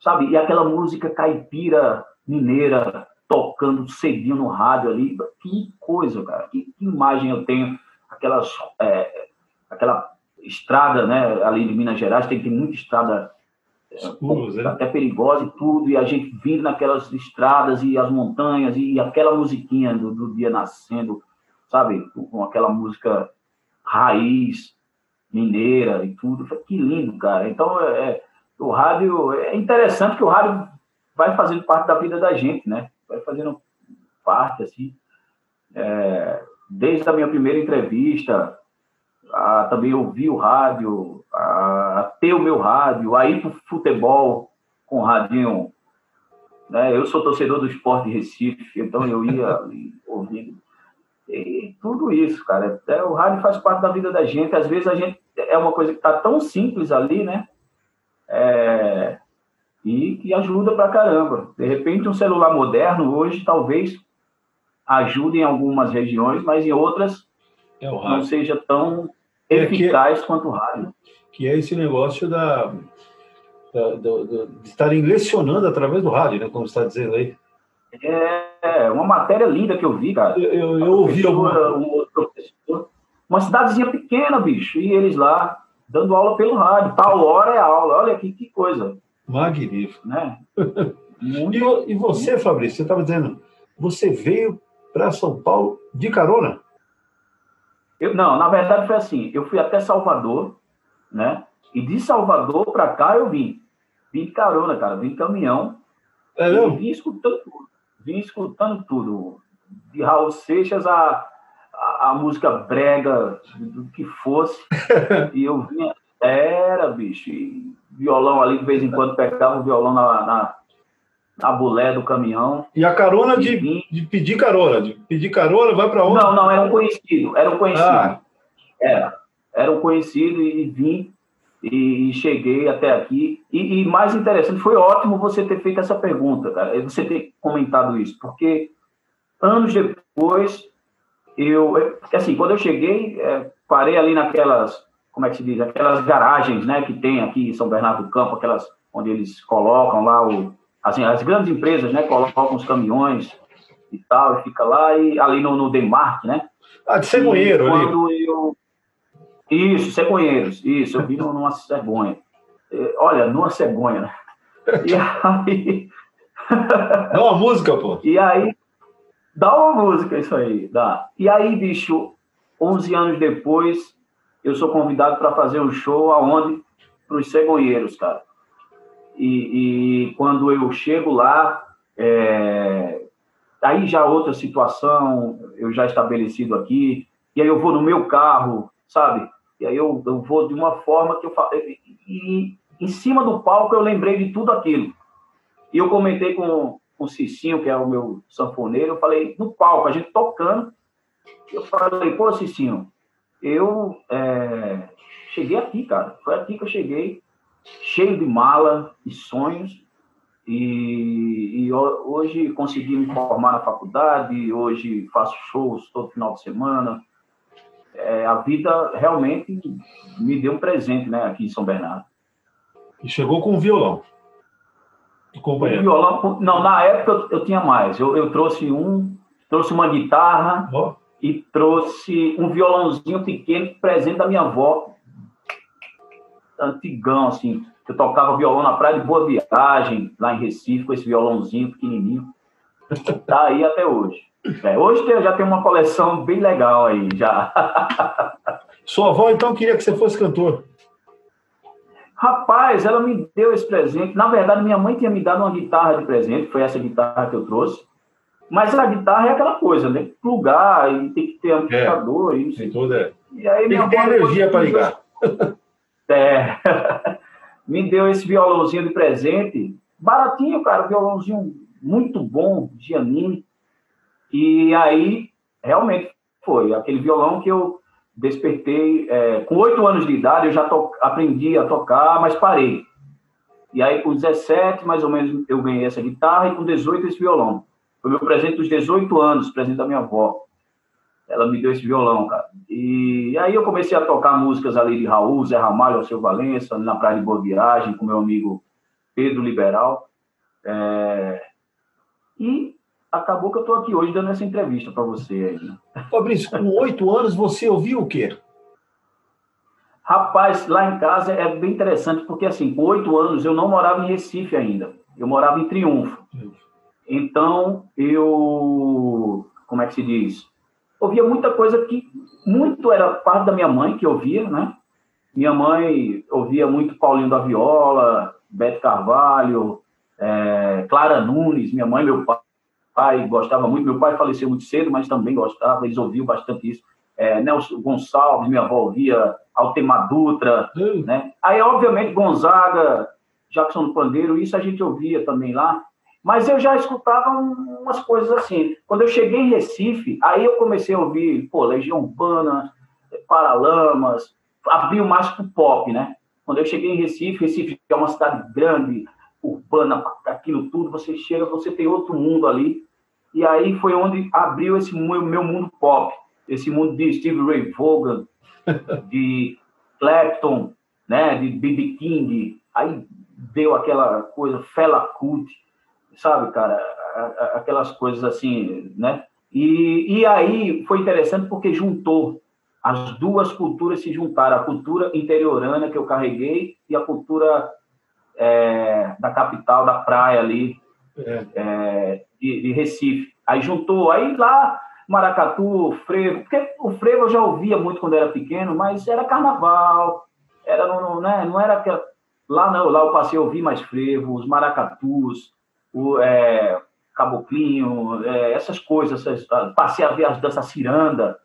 sabe? E aquela música caipira mineira tocando cedinho no rádio ali, que coisa, cara, que, que imagem eu tenho, aquelas, é, aquela estrada, né, ali de Minas Gerais, tem, tem muita estrada Escuros, é, até perigosa e tudo, e a gente vindo naquelas estradas e as montanhas, e aquela musiquinha do, do dia nascendo, sabe? Com aquela música raiz, mineira e tudo. Que lindo, cara. Então, é, é, o rádio, é interessante que o rádio vai fazendo parte da vida da gente, né? Vai fazendo parte, assim. É, desde a minha primeira entrevista, a também ouvir o rádio, a, ter o meu rádio, a ir para o futebol com o radinho. Né? Eu sou torcedor do esporte Recife, então eu ia ouvindo. E tudo isso, cara. É, o rádio faz parte da vida da gente. Às vezes a gente é uma coisa que está tão simples ali, né? É, e que ajuda pra caramba. De repente, um celular moderno hoje talvez ajude em algumas regiões, mas em outras é não seja tão é eficaz que, quanto o rádio. Que é esse negócio da, da, de estarem lecionando através do rádio, né? Como você está dizendo aí. É, uma matéria linda que eu vi, cara. Eu, eu, eu ouvi alguma... um professor, uma cidadezinha pequena, bicho, e eles lá dando aula pelo rádio. Tal hora é aula. Olha aqui que coisa. Magnífico. Né? Muito, e, e você, Fabrício, você estava dizendo, você veio para São Paulo de carona? Eu, não, na verdade foi assim. Eu fui até Salvador, né? E de Salvador para cá eu vim. Vim de carona, cara. Vim de caminhão. É e vim escutando tudo. Vim escutando tudo. De Raul Seixas a, a, a música brega, do que fosse. e eu vinha. Era, bicho. E violão ali, de vez em quando pegava o violão na, na na bulé do caminhão. E a carona de, de pedir carona, de pedir carona, vai para onde? Não, não, era um conhecido, era um conhecido. Ah. Era, era um conhecido e vim e, cheguei até aqui. E, e, mais interessante, foi ótimo você ter feito essa pergunta, cara, você ter comentado isso, porque anos depois, eu, assim, quando eu cheguei, é, parei ali naquelas, como é que se diz, aquelas garagens, né, que tem aqui em São Bernardo do Campo, aquelas onde eles colocam lá o assim, as grandes empresas, né, colocam os caminhões e tal, e fica lá, e ali no, no Demarc, né? Ah, de cegonheiro, quando ali. eu... Isso, cegonheiros, isso, eu vi numa cegonha. É, olha, numa cegonha, né? E aí... Dá uma música, pô. E aí, dá uma música, isso aí, dá. E aí, bicho, 11 anos depois, eu sou convidado para fazer um show aonde? Para os cegonheiros, cara. E, e quando eu chego lá, é, aí já outra situação, eu já estabelecido aqui, e aí eu vou no meu carro, sabe? E aí eu, eu vou de uma forma que eu falo. E, e em cima do palco eu lembrei de tudo aquilo. E eu comentei com, com o Cicinho, que é o meu sanfoneiro, eu falei, no palco, a gente tocando, eu falei, pô, Cicinho, eu é, cheguei aqui, cara. Foi aqui que eu cheguei cheio de mala e sonhos. E, e, hoje consegui me formar na faculdade, hoje faço shows todo final de semana. É, a vida realmente me deu um presente né, aqui em São Bernardo. E chegou com o violão. companheiro. violão, não, na época eu, eu tinha mais. Eu, eu, trouxe um, trouxe uma guitarra oh. e trouxe um violãozinho pequeno presente da minha avó, antigão, assim. Eu tocava violão na praia de Boa Viagem, lá em Recife, com esse violãozinho pequenininho. Tá aí até hoje. É, hoje eu já tenho uma coleção bem legal aí, já. Sua avó, então, queria que você fosse cantor. Rapaz, ela me deu esse presente. Na verdade, minha mãe tinha me dado uma guitarra de presente, foi essa guitarra que eu trouxe. Mas a guitarra é aquela coisa, né? Plugar e tem que ter amplificador. É, e, tudo, é. e aí, tem que ter energia para ligar. É. me deu esse violãozinho de presente. Baratinho, cara, violãozinho muito bom, Giannini. E aí, realmente foi aquele violão que eu despertei. É, com oito anos de idade, eu já to, aprendi a tocar, mas parei. E aí, com 17, mais ou menos, eu ganhei essa guitarra, e com 18, esse violão. Foi meu presente dos 18 anos, presente da minha avó. Ela me deu esse violão, cara. E aí eu comecei a tocar músicas ali de Raul, Zé Ramalho, Alceu Valença, na Praia de Boa Viagem, com meu amigo Pedro Liberal. É... E acabou que eu estou aqui hoje dando essa entrevista para você aí. Né? Fabrício, com oito anos você ouviu o quê? Rapaz, lá em casa é bem interessante, porque assim, com oito anos eu não morava em Recife ainda. Eu morava em Triunfo. Então, eu. Como é que se diz? Ouvia muita coisa que muito era parte da minha mãe que ouvia, né? Minha mãe ouvia muito Paulinho da Viola, Beto Carvalho, é, Clara Nunes, minha mãe, meu pai pai gostava muito, meu pai faleceu muito cedo, mas também gostava, eles ouviam bastante isso. É, Nelson Gonçalves, minha avó ouvia Altemar Dutra, hum. né? Aí, obviamente, Gonzaga, Jackson do Pandeiro, isso a gente ouvia também lá. Mas eu já escutava umas coisas assim. Quando eu cheguei em Recife, aí eu comecei a ouvir, pô, Legião Urbana, Paralamas, abriu mais pro pop, né? Quando eu cheguei em Recife, Recife é uma cidade grande, urbana, aquilo tudo, você chega, você tem outro mundo ali. E aí foi onde abriu esse meu, meu mundo pop, esse mundo de Steve Ray Vaughan, de Clapton, né, de B.B. King. Aí deu aquela coisa, Fela Kuti, sabe, cara? Aquelas coisas assim, né? E, e aí foi interessante porque juntou as duas culturas se juntaram, a cultura interiorana que eu carreguei e a cultura é, da capital, da praia ali, é. É, de, de, Recife. Aí juntou, aí lá, Maracatu, Frevo, porque o Frevo eu já ouvia muito quando era pequeno, mas era carnaval, era no, né, não era aquela... Lá não, lá eu passei a ouvir mais Frevo, os Maracatus, o é, Caboclinho, é, essas coisas, essas, passei a ver as danças ciranda,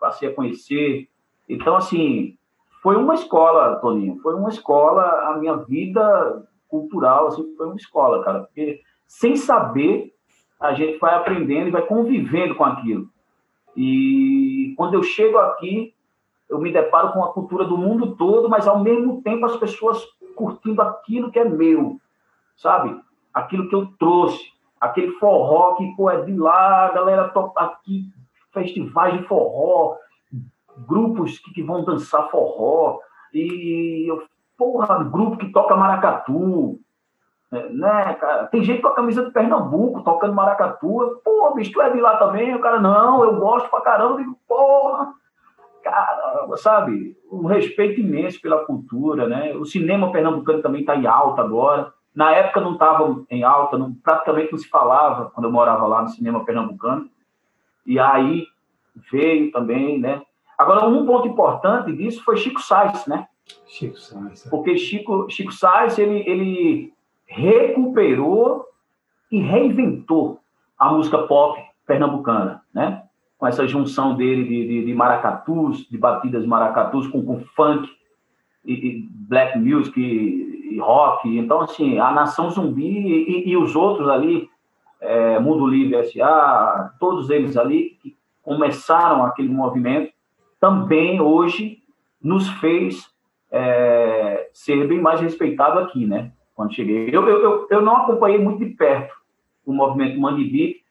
passei a conhecer. Então, assim, foi uma escola, Toninho, foi uma escola, a minha vida cultural, assim, foi uma escola, cara, porque sem saber, a gente vai aprendendo e vai convivendo com aquilo. E quando eu chego aqui, eu me deparo com a cultura do mundo todo, mas ao mesmo tempo as pessoas curtindo aquilo que é meu, sabe? Aquilo que eu trouxe, aquele forró que pô, é de lá, a galera toca aqui, festivais de forró, grupos que, que vão dançar forró, e porra, grupo que toca maracatu, né, né, cara? Tem gente com a camisa de Pernambuco tocando maracatu, pô, bicho, tu é de lá também? O cara, não, eu gosto pra caramba, eu digo, porra, caramba, sabe? Um respeito imenso pela cultura, né? O cinema pernambucano também está em alta agora. Na época não estava em alta, não, praticamente não se falava quando eu morava lá no cinema pernambucano. E aí veio também, né? Agora, um ponto importante disso foi Chico Sainz, né? Chico Sainz. É. Porque Chico, Chico Sainz, ele, ele recuperou e reinventou a música pop pernambucana, né? Com essa junção dele de, de, de maracatus, de batidas maracatus com, com funk e, e black music e, e, rock. Então, assim, a Nação Zumbi e, e os outros ali, é, Mundo Livre S.A., todos eles ali que começaram aquele movimento, também hoje nos fez é, ser bem mais respeitado aqui, né? Quando cheguei. Eu, eu, eu não acompanhei muito de perto o movimento Mangue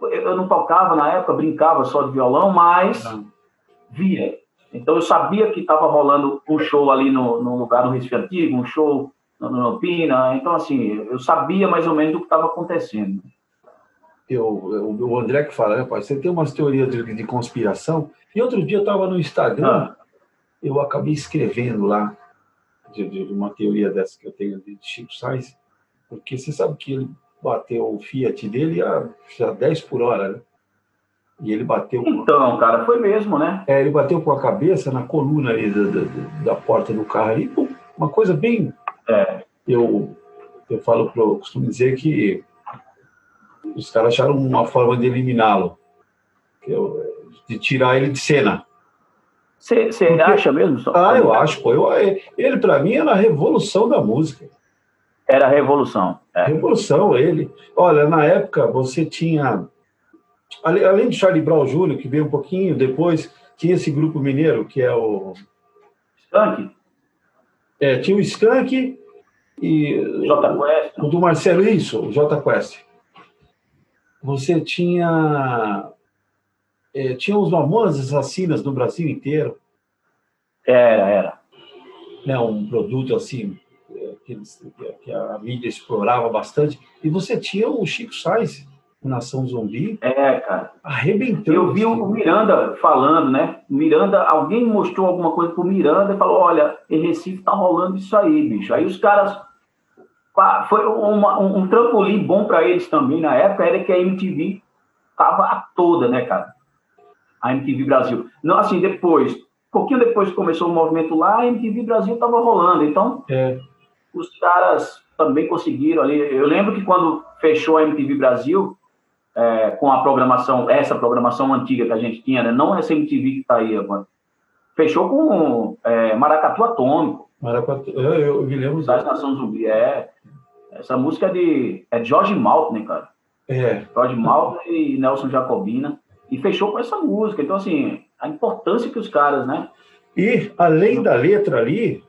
Eu não tocava na época, brincava só de violão, mas via. Então eu sabia que estava rolando um show ali no, no lugar do Recife Antigo, um show no Pina. Então, assim, eu sabia mais ou menos do que estava acontecendo. Eu, eu, o André que fala, pai? Você tem umas teorias de, de conspiração. E outro dia eu estava no Instagram, ah. eu acabei escrevendo lá de, de, uma teoria dessa que eu tenho de Chico Sainz, porque você sabe que ele bateu o Fiat dele a, a 10 por hora, né? E ele bateu. Então, cara, foi mesmo, né? É, ele bateu com a cabeça na coluna ali da, da, da porta do carro ali. Uma coisa bem. É. Eu, eu falo, eu costumo dizer que os caras acharam uma forma de eliminá-lo, de tirar ele de cena. Você acha mesmo? Ah, eu acho. Pô, eu, ele, para mim, era a revolução da música. Era a revolução. É. Revolução, ele. Olha, na época, você tinha além de Charlie Brown Jr., que veio um pouquinho depois, tinha esse grupo mineiro, que é o. Skank? É, tinha o Skank e. J Quest. O do Marcelo, isso, o J Quest. Você tinha. É, tinha os Mamonas Assassinas no Brasil inteiro. Era, era. Né, um produto assim, é, que, que a mídia explorava bastante. E você tinha o Chico Sainz Nação Zumbi. É, cara. Arrebentando. Eu vi o Miranda falando, né? Miranda, alguém mostrou alguma coisa pro Miranda e falou: olha, em Recife tá rolando isso aí, bicho. Aí os caras. Foi uma, um, trampolim bom para eles também na época, era que a MTV tava toda, né, cara? A MTV Brasil. Não, assim, depois, um pouquinho depois que começou o movimento lá, a MTV Brasil tava rolando. Então, é. os caras também conseguiram ali. Eu lembro que quando fechou a MTV Brasil, é, com a programação, essa programação antiga que a gente tinha, né? não essa MTV que está aí agora. Fechou com é, Maracatu Atômico. Maracatu, eu, eu me lembro. Das Nações Zumbi, é. Essa música é de, é de George Maltner, cara. É. George Maltner e Nelson Jacobina. E fechou com essa música. Então, assim, a importância que os caras, né? E, além da letra ali,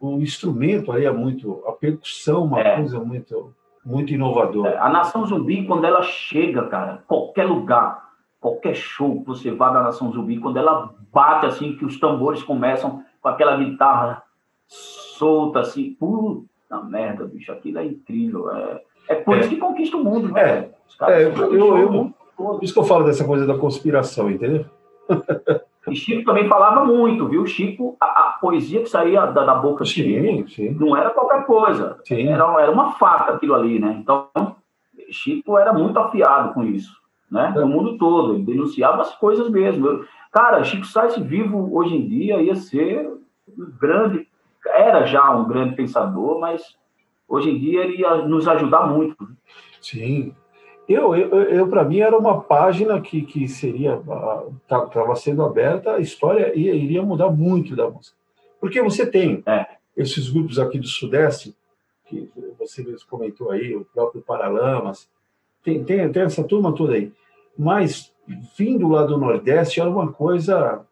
o instrumento ali é muito. A percussão, uma é. coisa muito muito inovador. É, a Nação Zumbi, quando ela chega, cara, qualquer lugar, qualquer show que você vá da Nação Zumbi, quando ela bate assim, que os tambores começam com aquela guitarra solta, assim, puta merda, bicho, aquilo é incrível. É, é por é. isso que conquista o mundo, né? É, é eu, eu, eu, por isso que eu falo dessa coisa da conspiração, entendeu? E Chico também falava muito, viu? Chico, a, a poesia que saía da, da boca sim, Chico sim. não era qualquer coisa. Sim. Era, era uma faca aquilo ali, né? Então, Chico era muito afiado com isso, né? No mundo todo. Ele denunciava as coisas mesmo. cara, Chico Sainz vivo hoje em dia ia ser um grande... Era já um grande pensador, mas hoje em dia ele ia nos ajudar muito. Sim, eu, eu, eu para mim, era uma página que, que seria. Estava sendo aberta, a história ia, iria mudar muito da música. Porque você tem é. esses grupos aqui do Sudeste, que você mesmo comentou aí, o próprio Paralamas, tem, tem, tem essa turma toda aí. Mas, vindo lá do Nordeste, era uma coisa.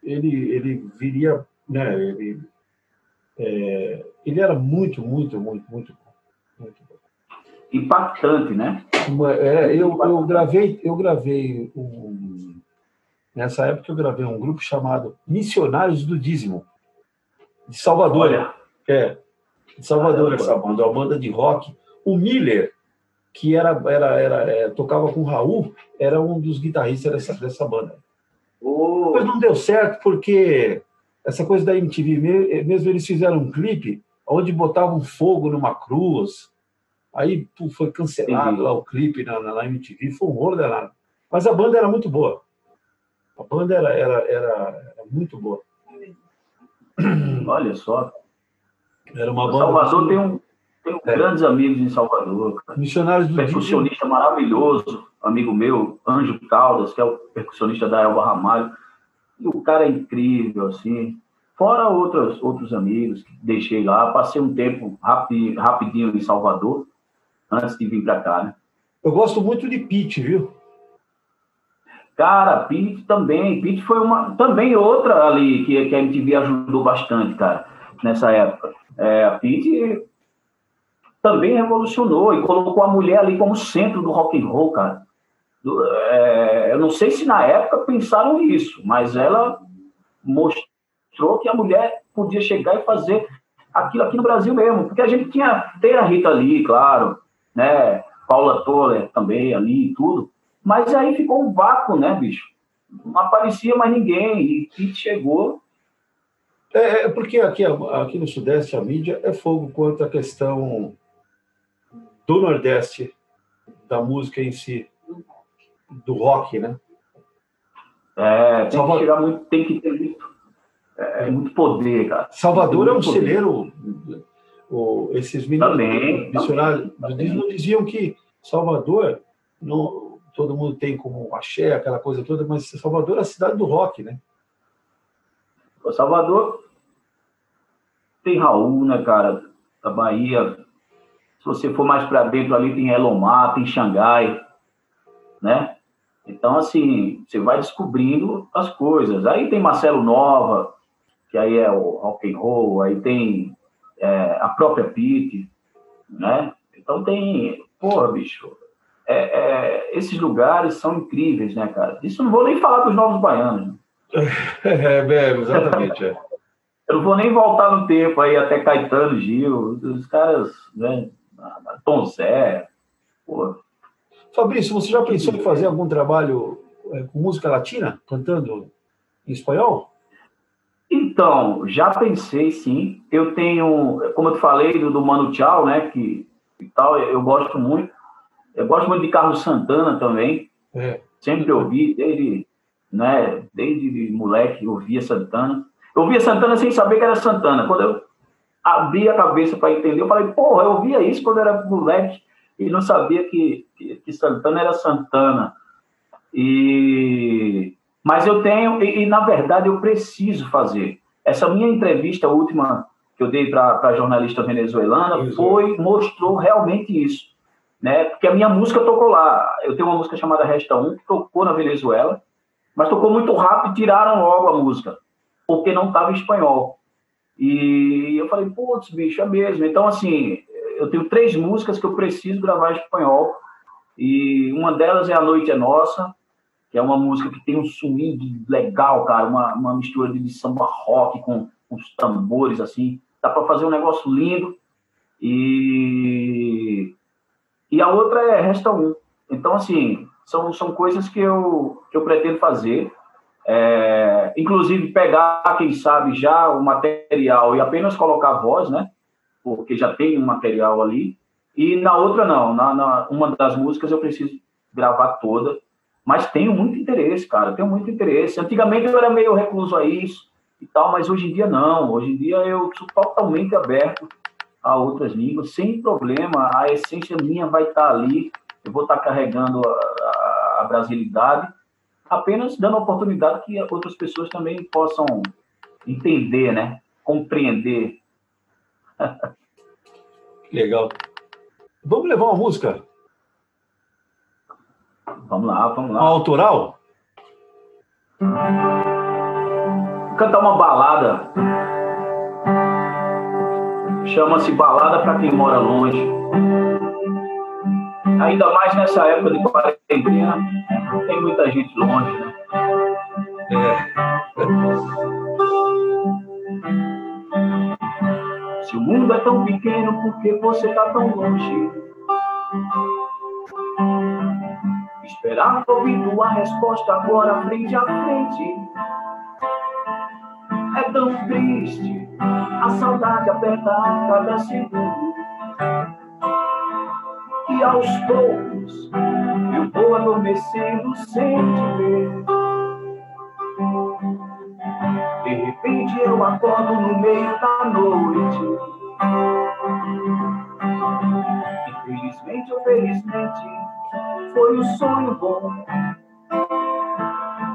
Ele, ele viria. Né, ele, é, ele era muito, muito, muito, muito. Muito impactante, né? É, eu, eu gravei, eu gravei um, nessa época eu gravei um grupo chamado Missionários do Dízimo de Salvador. Olha. É, de Salvador essa banda, uma banda de rock. O Miller, que era, era, era é, tocava com o Raul, era um dos guitarristas dessa, dessa banda. Oh. Mas não deu certo porque essa coisa da MTV mesmo eles fizeram um clipe onde botavam fogo numa cruz Aí pô, foi cancelado lá o clipe na, na, MTV, foi um rolo danado. Mas a banda era muito boa. A banda era, era, era, era muito boa. Olha só. Era uma banda. Salvador assim, tem, um, tem é. grandes amigos em Salvador. Cara. Missionários do Percussionista maravilhoso, amigo meu, Anjo Caldas, que é o percussionista da Elba Ramalho. E o cara é incrível, assim. Fora outros, outros amigos que deixei lá, passei um tempo rapidinho, rapidinho em Salvador antes de vir para cá, né? Eu gosto muito de Pete, viu? Cara, Pete também. Pete foi uma também outra ali que, que a MTV ajudou bastante, cara, nessa época. É, a Pete também revolucionou e colocou a mulher ali como centro do rock and roll, cara. Do, é, eu não sei se na época pensaram isso, mas ela mostrou que a mulher podia chegar e fazer aquilo aqui no Brasil mesmo, porque a gente tinha, tem a Rita ali, claro, né, Paula Toller também ali e tudo, mas aí ficou um vácuo, né, bicho? Não aparecia mais ninguém, e Pete chegou. É, é, porque aqui, aqui no Sudeste a mídia é fogo quanto à questão do Nordeste, da música em si, do rock, né? É, tem Salvador... que chegar muito, tem que ter muito, é, muito poder, cara. Salvador é um celeiro. O, esses meninos também, missionários também. não diziam que Salvador, não, todo mundo tem como axé, aquela coisa toda, mas Salvador é a cidade do rock, né? O Salvador tem Raul, né, cara? Da Bahia. Se você for mais para dentro ali, tem Elomar, tem Xangai, né? Então, assim, você vai descobrindo as coisas. Aí tem Marcelo Nova, que aí é o rock and roll, aí tem é, a própria Pete, né? Então tem, porra, bicho, é, é, esses lugares são incríveis, né, cara? Isso não vou nem falar dos novos baianos. Né? É, é, exatamente. É. Eu não vou nem voltar no tempo aí até Caetano, Gil, os caras, né? Tom Zé, porra. Fabrício, você já pensou em fazer algum trabalho é, com música latina, cantando em espanhol? Então, já pensei sim. Eu tenho, como eu te falei, do, do Mano Tchau, né? Que e tal, eu gosto muito. Eu gosto muito de Carlos Santana também. É. Sempre ouvi, desde, né, desde moleque, ouvia Santana. Eu ouvia Santana sem saber que era Santana. Quando eu abri a cabeça para entender, eu falei, porra, eu ouvia isso quando era moleque e não sabia que, que, que Santana era Santana. E mas eu tenho e, e, na verdade eu preciso fazer. Essa minha entrevista última que eu dei para a jornalista venezuelana foi mostrou realmente isso, né? Porque a minha música tocou lá. Eu tenho uma música chamada Resta 1 que tocou na Venezuela, mas tocou muito rápido e tiraram logo a música porque não estava em espanhol. E eu falei, putz, bicho, é mesmo. Então, assim, eu tenho três músicas que eu preciso gravar em espanhol. E uma delas é A Noite é Nossa, que é uma música que tem um swing legal, cara, uma, uma mistura de samba rock com uns tambores, assim. Dá para fazer um negócio lindo. E, e a outra é Resta Um. Então, assim, são, são coisas que eu, que eu pretendo fazer. É, inclusive, pegar, quem sabe, já o material e apenas colocar voz, né? porque já tem um material ali. E na outra, não. Na, na, uma das músicas eu preciso gravar toda. Mas tenho muito interesse, cara. Tenho muito interesse. Antigamente eu era meio recluso a isso e tal, mas hoje em dia não. Hoje em dia eu sou totalmente aberto a outras línguas, sem problema. A essência minha vai estar ali. Eu vou estar carregando a, a, a brasilidade, apenas dando oportunidade que outras pessoas também possam entender, né? Compreender Legal. Vamos levar uma música? Vamos lá, vamos lá. Uma autoral? Cantar uma balada. Chama-se Balada para quem mora longe. Ainda mais nessa época de quarentena, tem muita gente longe, né? É. Se o mundo é tão pequeno, por que você tá tão longe? Esperar ouvindo a resposta agora frente a frente. É tão triste, a saudade aperta a cada segundo. E aos poucos eu vou adormecendo sem te ver. De repente eu acordo no meio da noite. Infelizmente ou felizmente, foi um sonho bom.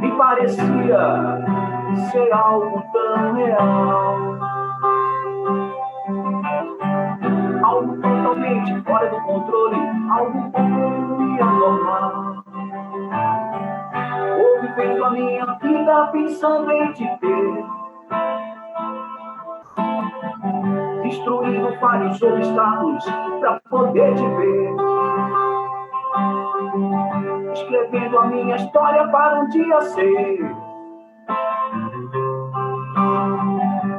Me parecia ser algo tão real. Algo totalmente fora do controle, algo comum e anormal. Vou vivendo a minha vida pensando em te ter. Destruindo vários obstáculos para poder te ver. Escrevendo a minha história para um dia ser.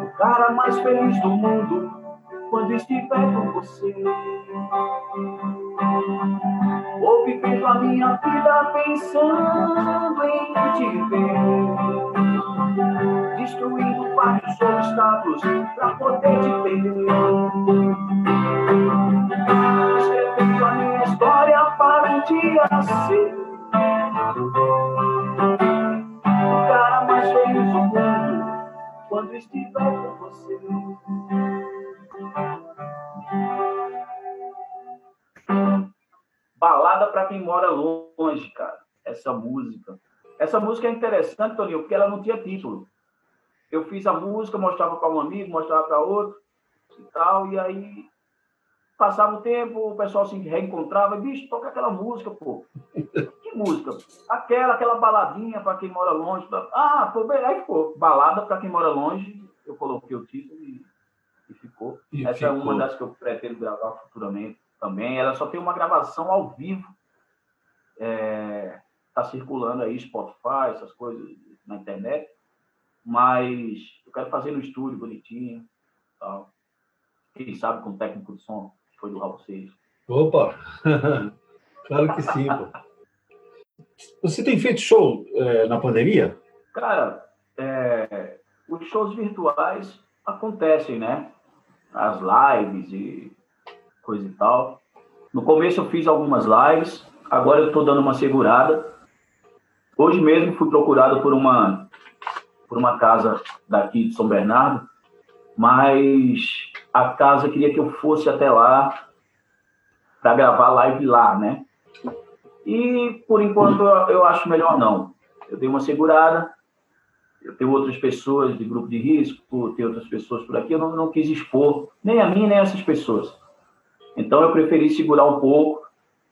O cara mais feliz do mundo, quando estiver com você. Vou vivendo a minha vida pensando em te ver. Destruindo vários obstáculos pra poder te ter. Escrevendo a minha história para um dia ser. Balada para quem mora longe, cara. Essa música. Essa música é interessante, Toninho, porque ela não tinha título. Eu fiz a música, mostrava para um amigo, mostrava para outro e tal, e aí passava o tempo, o pessoal se reencontrava, e, bicho, toca aquela música, pô. Música? Aquela, aquela baladinha para quem mora longe. Ah, pô, aí ficou. Balada para quem mora longe, eu coloquei o título e, e ficou. E Essa ficou. é uma das que eu pretendo gravar futuramente também. Ela só tem uma gravação ao vivo. É, tá circulando aí Spotify, essas coisas na internet. Mas eu quero fazer no estúdio bonitinho. Tal. Quem sabe com o técnico de som que foi do Raul Seixas. Opa! claro que sim, pô. Você tem feito show é, na pandemia? Cara, é, os shows virtuais acontecem, né? As lives e coisa e tal. No começo eu fiz algumas lives, agora eu estou dando uma segurada. Hoje mesmo fui procurado por uma por uma casa daqui de São Bernardo, mas a casa queria que eu fosse até lá para gravar live lá, né? E por enquanto eu acho melhor não. Eu dei uma segurada, eu tenho outras pessoas de grupo de risco, tem outras pessoas por aqui, eu não, não quis expor nem a mim nem essas pessoas. Então eu preferi segurar um pouco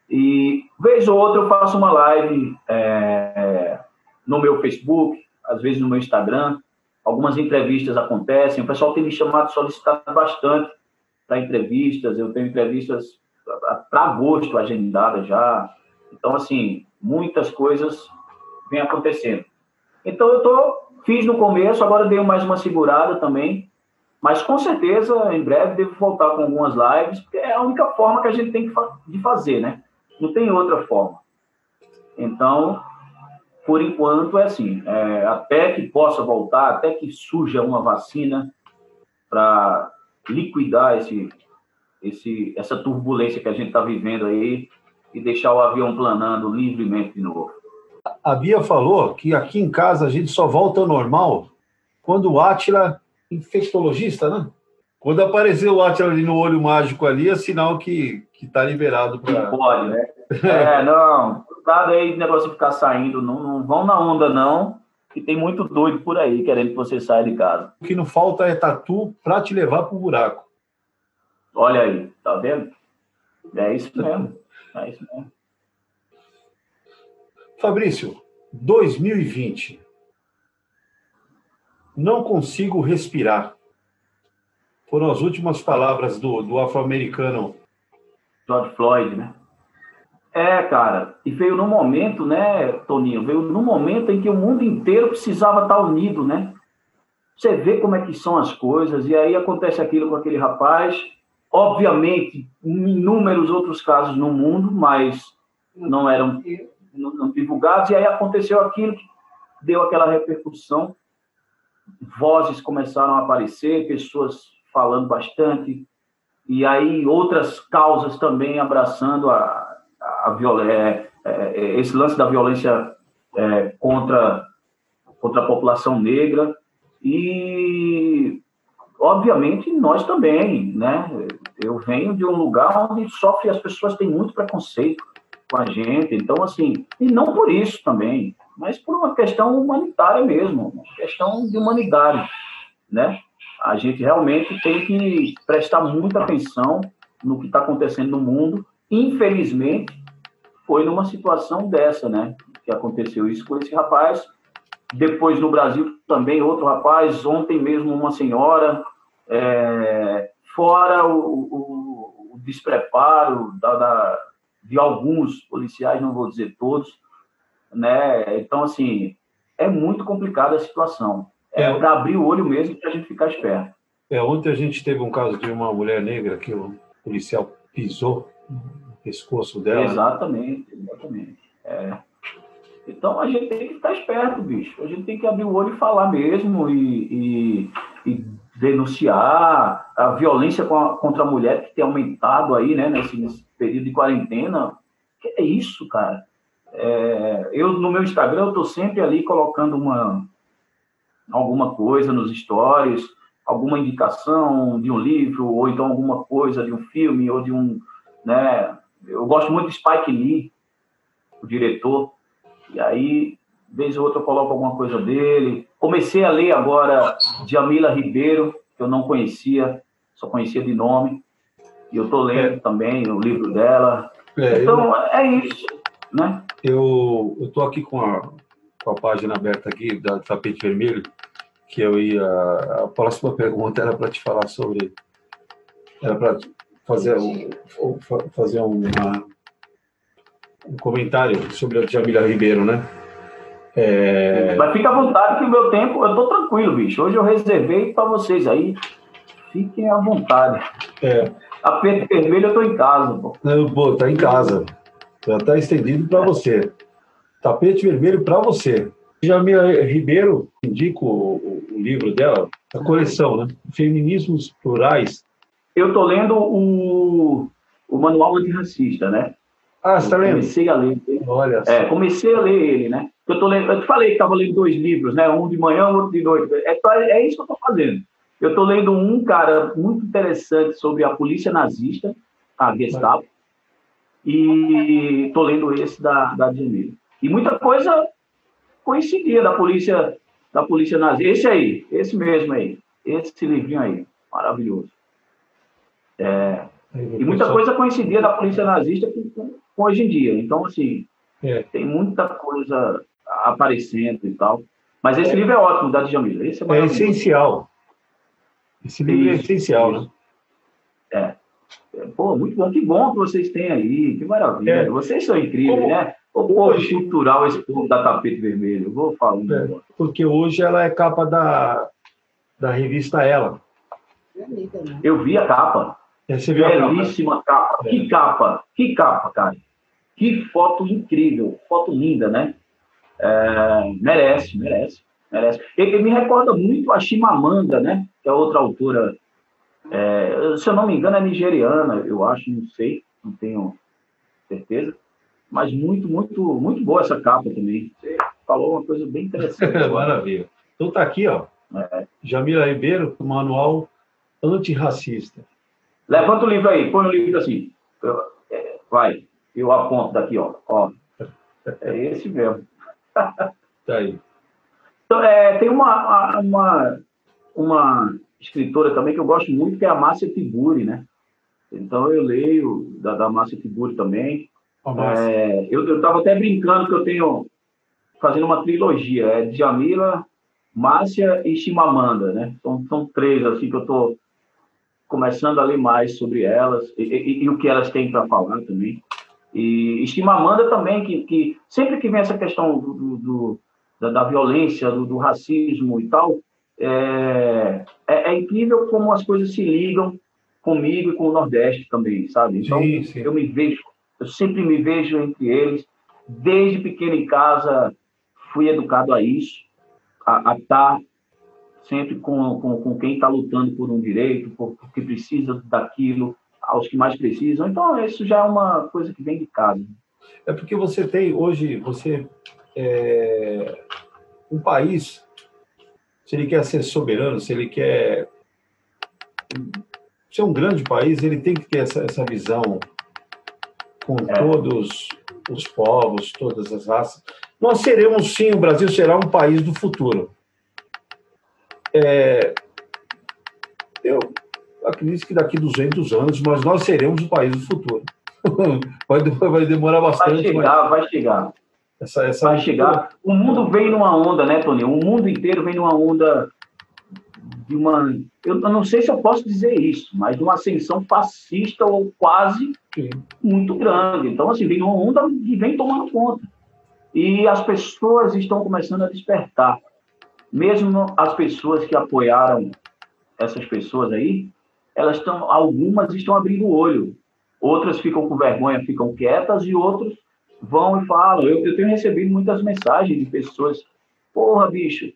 e vez ou outra eu faço uma live é, no meu Facebook, às vezes no meu Instagram. Algumas entrevistas acontecem, o pessoal tem me chamado, solicitado bastante para entrevistas. Eu tenho entrevistas para agosto agendadas já. Então, assim, muitas coisas vêm acontecendo. Então, eu tô, fiz no começo, agora dei mais uma segurada também, mas com certeza, em breve, devo voltar com algumas lives, porque é a única forma que a gente tem fa de fazer, né? Não tem outra forma. Então, por enquanto, é assim: é, até que possa voltar, até que surja uma vacina para liquidar esse, esse, essa turbulência que a gente está vivendo aí e deixar o avião planando livremente de novo. A Bia falou que aqui em casa a gente só volta ao normal quando o Átila infectologista, né? Quando apareceu o Atila ali no olho mágico ali, é sinal que está liberado para. Pode, né? É, não. Cuidado aí, negócio de ficar saindo. Não, não vão na onda, não. Que tem muito doido por aí querendo que você saia de casa. O que não falta é tatu para te levar para o buraco. Olha aí, tá vendo? É isso mesmo. É mesmo. Fabrício, 2020 não consigo respirar. Foram as últimas palavras do, do afro-americano. George Floyd, né? É, cara, e veio no momento, né, Toninho? Veio no momento em que o mundo inteiro precisava estar unido, né? Você vê como é que são as coisas, e aí acontece aquilo com aquele rapaz. Obviamente, inúmeros outros casos no mundo, mas não eram não, não divulgados, e aí aconteceu aquilo que deu aquela repercussão vozes começaram a aparecer, pessoas falando bastante, e aí outras causas também abraçando a, a, a é, é, esse lance da violência é, contra, contra a população negra, e obviamente nós também, né? Eu venho de um lugar onde sofre as pessoas têm muito preconceito com a gente, então assim, e não por isso também, mas por uma questão humanitária mesmo, uma questão de humanidade, né? A gente realmente tem que prestar muita atenção no que está acontecendo no mundo. Infelizmente, foi numa situação dessa, né? Que aconteceu isso com esse rapaz. Depois no Brasil também outro rapaz. Ontem mesmo uma senhora. É, fora o, o, o despreparo da, da, de alguns policiais, não vou dizer todos, né? Então, assim, é muito complicada a situação. É, é. para abrir o olho mesmo para a gente ficar esperto. É, ontem a gente teve um caso de uma mulher negra que o policial pisou no pescoço dela. Exatamente, exatamente. É. Então a gente tem que ficar esperto, bicho. A gente tem que abrir o olho e falar mesmo e, e, e denunciar a violência contra a mulher que tem aumentado aí, né, nesse, nesse período de quarentena. Que é isso, cara? É, eu no meu Instagram eu estou sempre ali colocando uma alguma coisa nos stories, alguma indicação de um livro ou então alguma coisa de um filme ou de um, né? Eu gosto muito de Spike Lee, o diretor. E aí, vez ou outra, eu coloco alguma coisa dele. Comecei a ler agora Jamila Ribeiro, que eu não conhecia, só conhecia de nome. E eu estou lendo é. também o livro dela. É, então, eu... é isso, né? Eu estou aqui com a, com a página aberta aqui, da Tapete Vermelho, que eu ia... A próxima pergunta era para te falar sobre... Era para fazer, um, fazer uma, um comentário sobre a Jamila Ribeiro, né? É... Mas fica à vontade que o meu tempo, eu tô tranquilo, bicho. Hoje eu reservei para vocês aí. Fiquem à vontade. É. Tapete vermelho eu tô em casa, pô. pô, tá em casa. Já tá estendido para você. Tapete vermelho para você. Jamila Ribeiro, indico o, o, livro dela, a coleção, né? Feminismos Plurais. Eu tô lendo o, o Manual Antirracista, né? Ah, você está lendo? Comecei a ler. Olha é, comecei a ler ele, né? Eu, tô eu te falei que estava lendo dois livros, né? Um de manhã, outro de noite. É, é isso que eu estou fazendo. Eu estou lendo um, cara, muito interessante sobre a polícia nazista, a Gestapo, e estou lendo esse da, da Djamila. E muita coisa coincidia da polícia, da polícia nazista. Esse aí, esse mesmo aí, esse livrinho aí, maravilhoso. É, e muita coisa coincidia da polícia nazista com, com hoje em dia. Então, assim, é. tem muita coisa aparecendo e tal. Mas esse é. livro é ótimo, da Djamila. Esse é, é essencial. Esse livro é é essencial, isso. né? É. Pô, muito bom. Que bom que vocês têm aí. Que maravilha. É. Vocês são incríveis, Como... né? O povo hoje... cultural, esse povo da tapete vermelho. Eu vou falar um é, Porque hoje ela é capa da, da revista Ela. Eu vi a capa. É, você viu Belíssima capa. capa. Que capa. Que capa, cara. Que foto incrível. Foto linda, né? É, merece, merece, merece. Ele, me recorda muito a Chimamanda, né? Que é outra autora. É, se eu não me engano, é nigeriana, eu acho, não sei, não tenho certeza. Mas muito, muito, muito boa essa capa também. Você falou uma coisa bem interessante. Maravilha. Então tá aqui, ó. É. Jamila Ribeiro, manual antirracista. Levanta o livro aí, põe o livro assim. É, vai, eu aponto daqui, ó. ó. É esse mesmo. tá aí. Então, é, tem uma, uma, uma escritora também que eu gosto muito, que é a Márcia Tiburi, né? Então eu leio da, da Márcia Tiburi também. É, eu estava até brincando que eu tenho fazendo uma trilogia, é Djamila, Márcia e Chimamanda, né? São, são três assim que eu estou começando a ler mais sobre elas e, e, e o que elas têm para falar também. E Chimamanda também, que, que sempre que vem essa questão do, do, do da, da, violência, do, do, racismo e tal, é, é, é, incrível como as coisas se ligam comigo e com o Nordeste também, sabe? Então, sim, sim. eu me vejo, eu sempre me vejo entre eles. Desde pequeno em casa, fui educado a isso, a estar tá sempre com, com, com quem está lutando por um direito, por, que precisa daquilo, aos que mais precisam. Então, isso já é uma coisa que vem de casa. É porque você tem hoje, você é, um país, se ele quer ser soberano, se ele quer ser um grande país, ele tem que ter essa, essa visão com é. todos os povos, todas as raças. Nós seremos, sim, o Brasil será um país do futuro. É, eu, acredito que daqui 200 anos, mas nós seremos o país do futuro. vai, vai demorar bastante. Vai chegar, mas... vai chegar. Essa, essa vai chegar. O mundo vem numa onda, né, Tony? O mundo inteiro vem numa onda de uma. Eu não sei se eu posso dizer isso, mas de uma ascensão fascista ou quase Sim. muito grande. Então, assim, vem uma onda que vem tomando conta. E as pessoas estão começando a despertar. Mesmo as pessoas que apoiaram essas pessoas aí, elas estão, algumas estão abrindo o olho, outras ficam com vergonha, ficam quietas e outros vão e falam. Eu, eu tenho recebido muitas mensagens de pessoas, porra, bicho,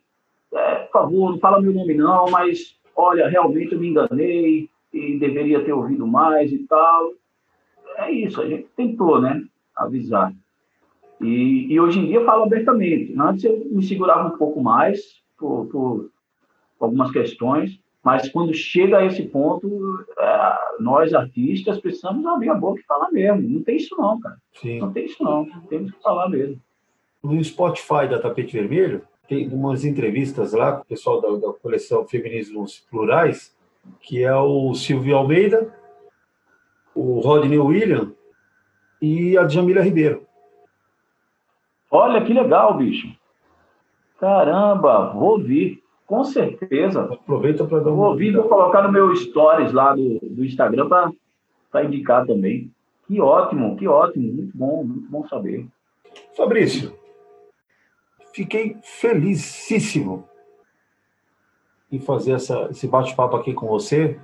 é, por favor, não fala meu nome não, mas olha, realmente eu me enganei e deveria ter ouvido mais e tal. É isso, a gente tentou, né, avisar. E, e hoje em dia eu falo abertamente. Antes eu me segurava um pouco mais por, por algumas questões, mas quando chega a esse ponto, é, nós artistas precisamos abrir a boca e falar mesmo. Não tem isso não, cara. Sim. Não tem isso não. Temos que falar mesmo. No Spotify da Tapete Vermelho, tem umas entrevistas lá com o pessoal da, da coleção Feminismos Plurais, que é o Silvio Almeida, o Rodney William e a Jamila Ribeiro. Olha que legal, bicho. Caramba, vou ouvir. Com certeza. Aproveita para dar uma. Vou ouvir, vou colocar no meu stories lá do, do Instagram para indicar também. Que ótimo, que ótimo. Muito bom, muito bom saber. Fabrício, fiquei felicíssimo em fazer essa, esse bate-papo aqui com você.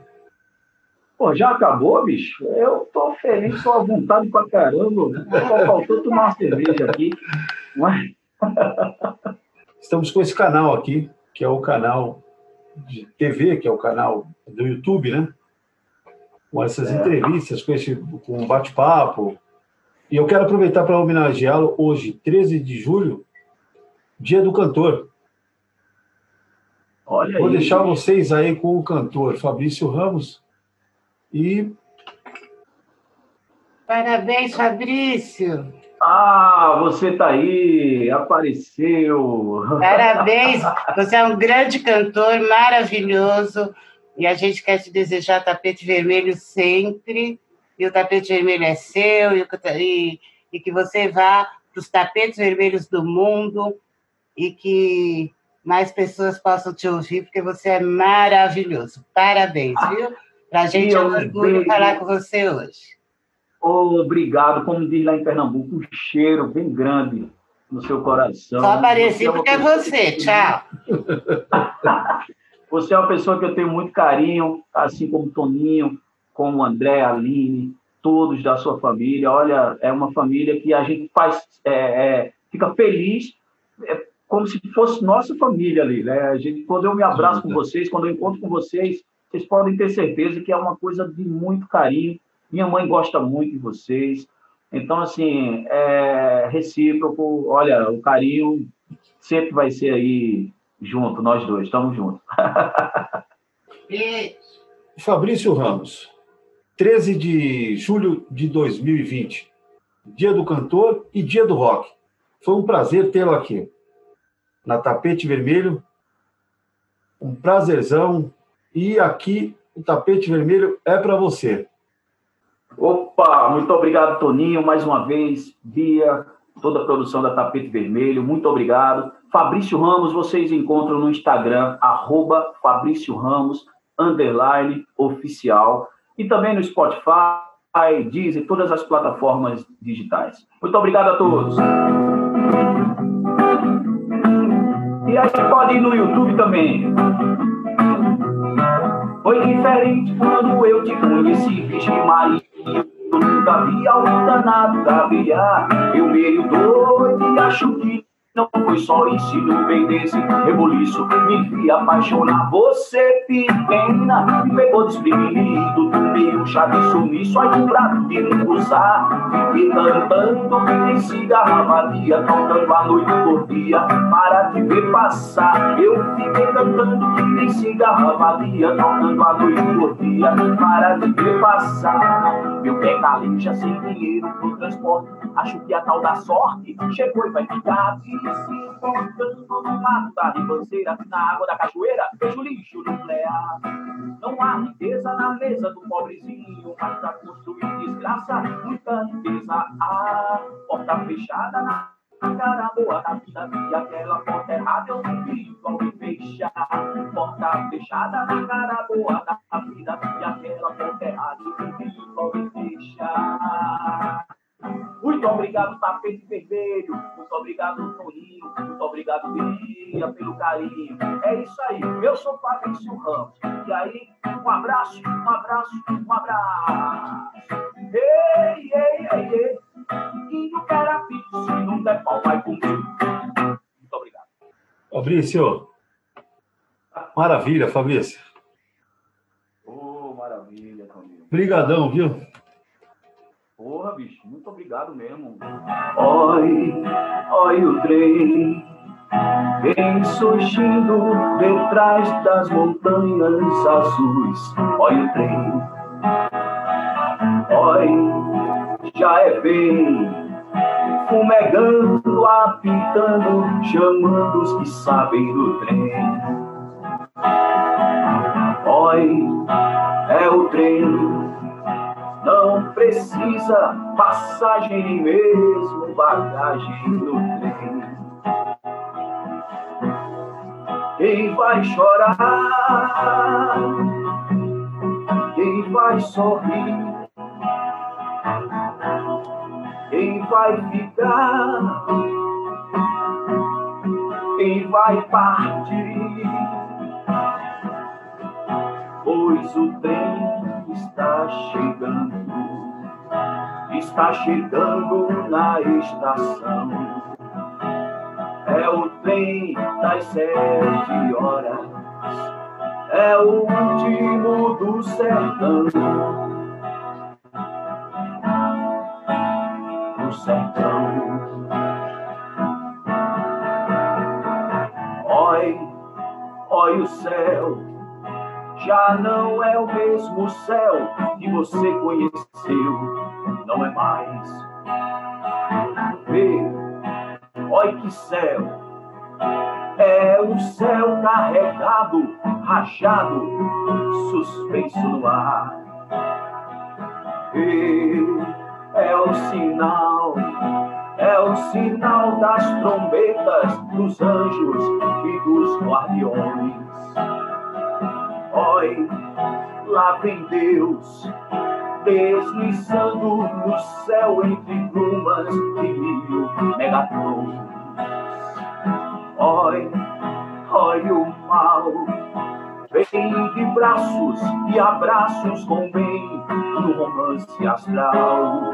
Pô, já acabou, bicho? Eu tô feliz, tô à vontade pra caramba. Só faltou tomar uma cerveja aqui. Mas... Estamos com esse canal aqui, que é o canal de TV, que é o canal do YouTube, né? Com essas é. entrevistas, com esse com um bate-papo. E eu quero aproveitar para homenageá-lo hoje, 13 de julho, Dia do Cantor. Olha Vou aí. deixar vocês aí com o cantor Fabrício Ramos e. Parabéns, Fabrício! Ah, você está aí, apareceu. Parabéns, você é um grande cantor, maravilhoso. E a gente quer te desejar tapete vermelho sempre. E o tapete vermelho é seu, e, e, e que você vá para os tapetes vermelhos do mundo e que mais pessoas possam te ouvir, porque você é maravilhoso. Parabéns, viu? Para a gente é um orgulho falar com você hoje. Obrigado, como diz lá em Pernambuco, um cheiro bem grande no seu coração. Só apareci porque é você, tchau. você é uma pessoa que eu tenho muito carinho, assim como Toninho, como André, Aline, todos da sua família. Olha, é uma família que a gente faz, é, é, fica feliz, é, como se fosse nossa família ali. Né? A gente, quando eu me abraço com vocês, quando eu encontro com vocês, vocês podem ter certeza que é uma coisa de muito carinho minha mãe gosta muito de vocês. Então, assim, é recíproco. Olha, o carinho sempre vai ser aí junto, nós dois, estamos juntos. e... Fabrício Ramos, 13 de julho de 2020, dia do cantor e dia do rock. Foi um prazer tê-lo aqui, na Tapete Vermelho. Um prazerzão. E aqui o Tapete Vermelho é para você. Opa, muito obrigado, Toninho, mais uma vez, Bia, toda a produção da Tapete Vermelho, muito obrigado. Fabrício Ramos, vocês encontram no Instagram, arroba Fabrício Ramos, underline, oficial, e também no Spotify, Deezer, todas as plataformas digitais. Muito obrigado a todos. E aí pode ir no YouTube também. Foi diferente quando eu te conheci, Vixe Maria. Vi algo danado gaviar. Eu meio doido e acho que não foi só ensino bem desse reboliço Me vi apaixonar. Você pequena Me pegou desprevenido Do meio chave sumiço Aí um prato de cruzar. Fiquei cantando nem cigarra vazia Cantando a noite por dia Para te ver passar Eu fiquei cantando nem cigarra vazia Cantando a noite por dia Para te ver passar Meu pé caleja sem dinheiro pro transporte. Acho que a tal da sorte Chegou e vai ficar se encontrando no mato da ribanceira, na água da cachoeira, vejo lixo nuclear. Não há riqueza na mesa do pobrezinho, mas pra construir desgraça, muita riqueza há. Porta fechada na cara boa da vida e aquela porta errada eu não vi como fechar. Porta fechada na cara boa da vida e aquela porta errada eu não vi como fechar. Muito obrigado, tapete vermelho. Muito obrigado, Toninho. Muito obrigado, Bia. simpatia, pelo carinho. É isso aí. Eu sou Fabrício Ramos. E aí, um abraço, um abraço, um abraço. Ei, ei, ei, ei. E o cara se não der pau, vai comigo. Muito obrigado. Fabrício. Maravilha, Fabrício. Ô, oh, maravilha, Camilo. Obrigadão, viu? Porra, bicho, muito obrigado mesmo. Oi, oi o trem, vem surgindo detrás das montanhas azuis. Oi o trem, oi, já é bem, fumegando, apitando, chamando os que sabem do trem. Oi, é o trem não precisa passagem nem mesmo bagagem no trem. Quem vai chorar? Quem vai sorrir? Quem vai ficar? Quem vai partir? Pois o trem está chegando, está chegando na estação. É o trem das sete horas, é o último do sertão. Do sertão. Oi, oi o céu já não é o mesmo céu que você conheceu, não é mais. Vê, olha que céu, é o céu carregado, rachado, suspenso no ar. E é o sinal, é o sinal das trombetas dos anjos e dos guardiões Oi, lá vem Deus, deslizando no céu entre brumas de mil megatrons. Oi, oi o mal, vem de braços e abraços com bem no romance astral.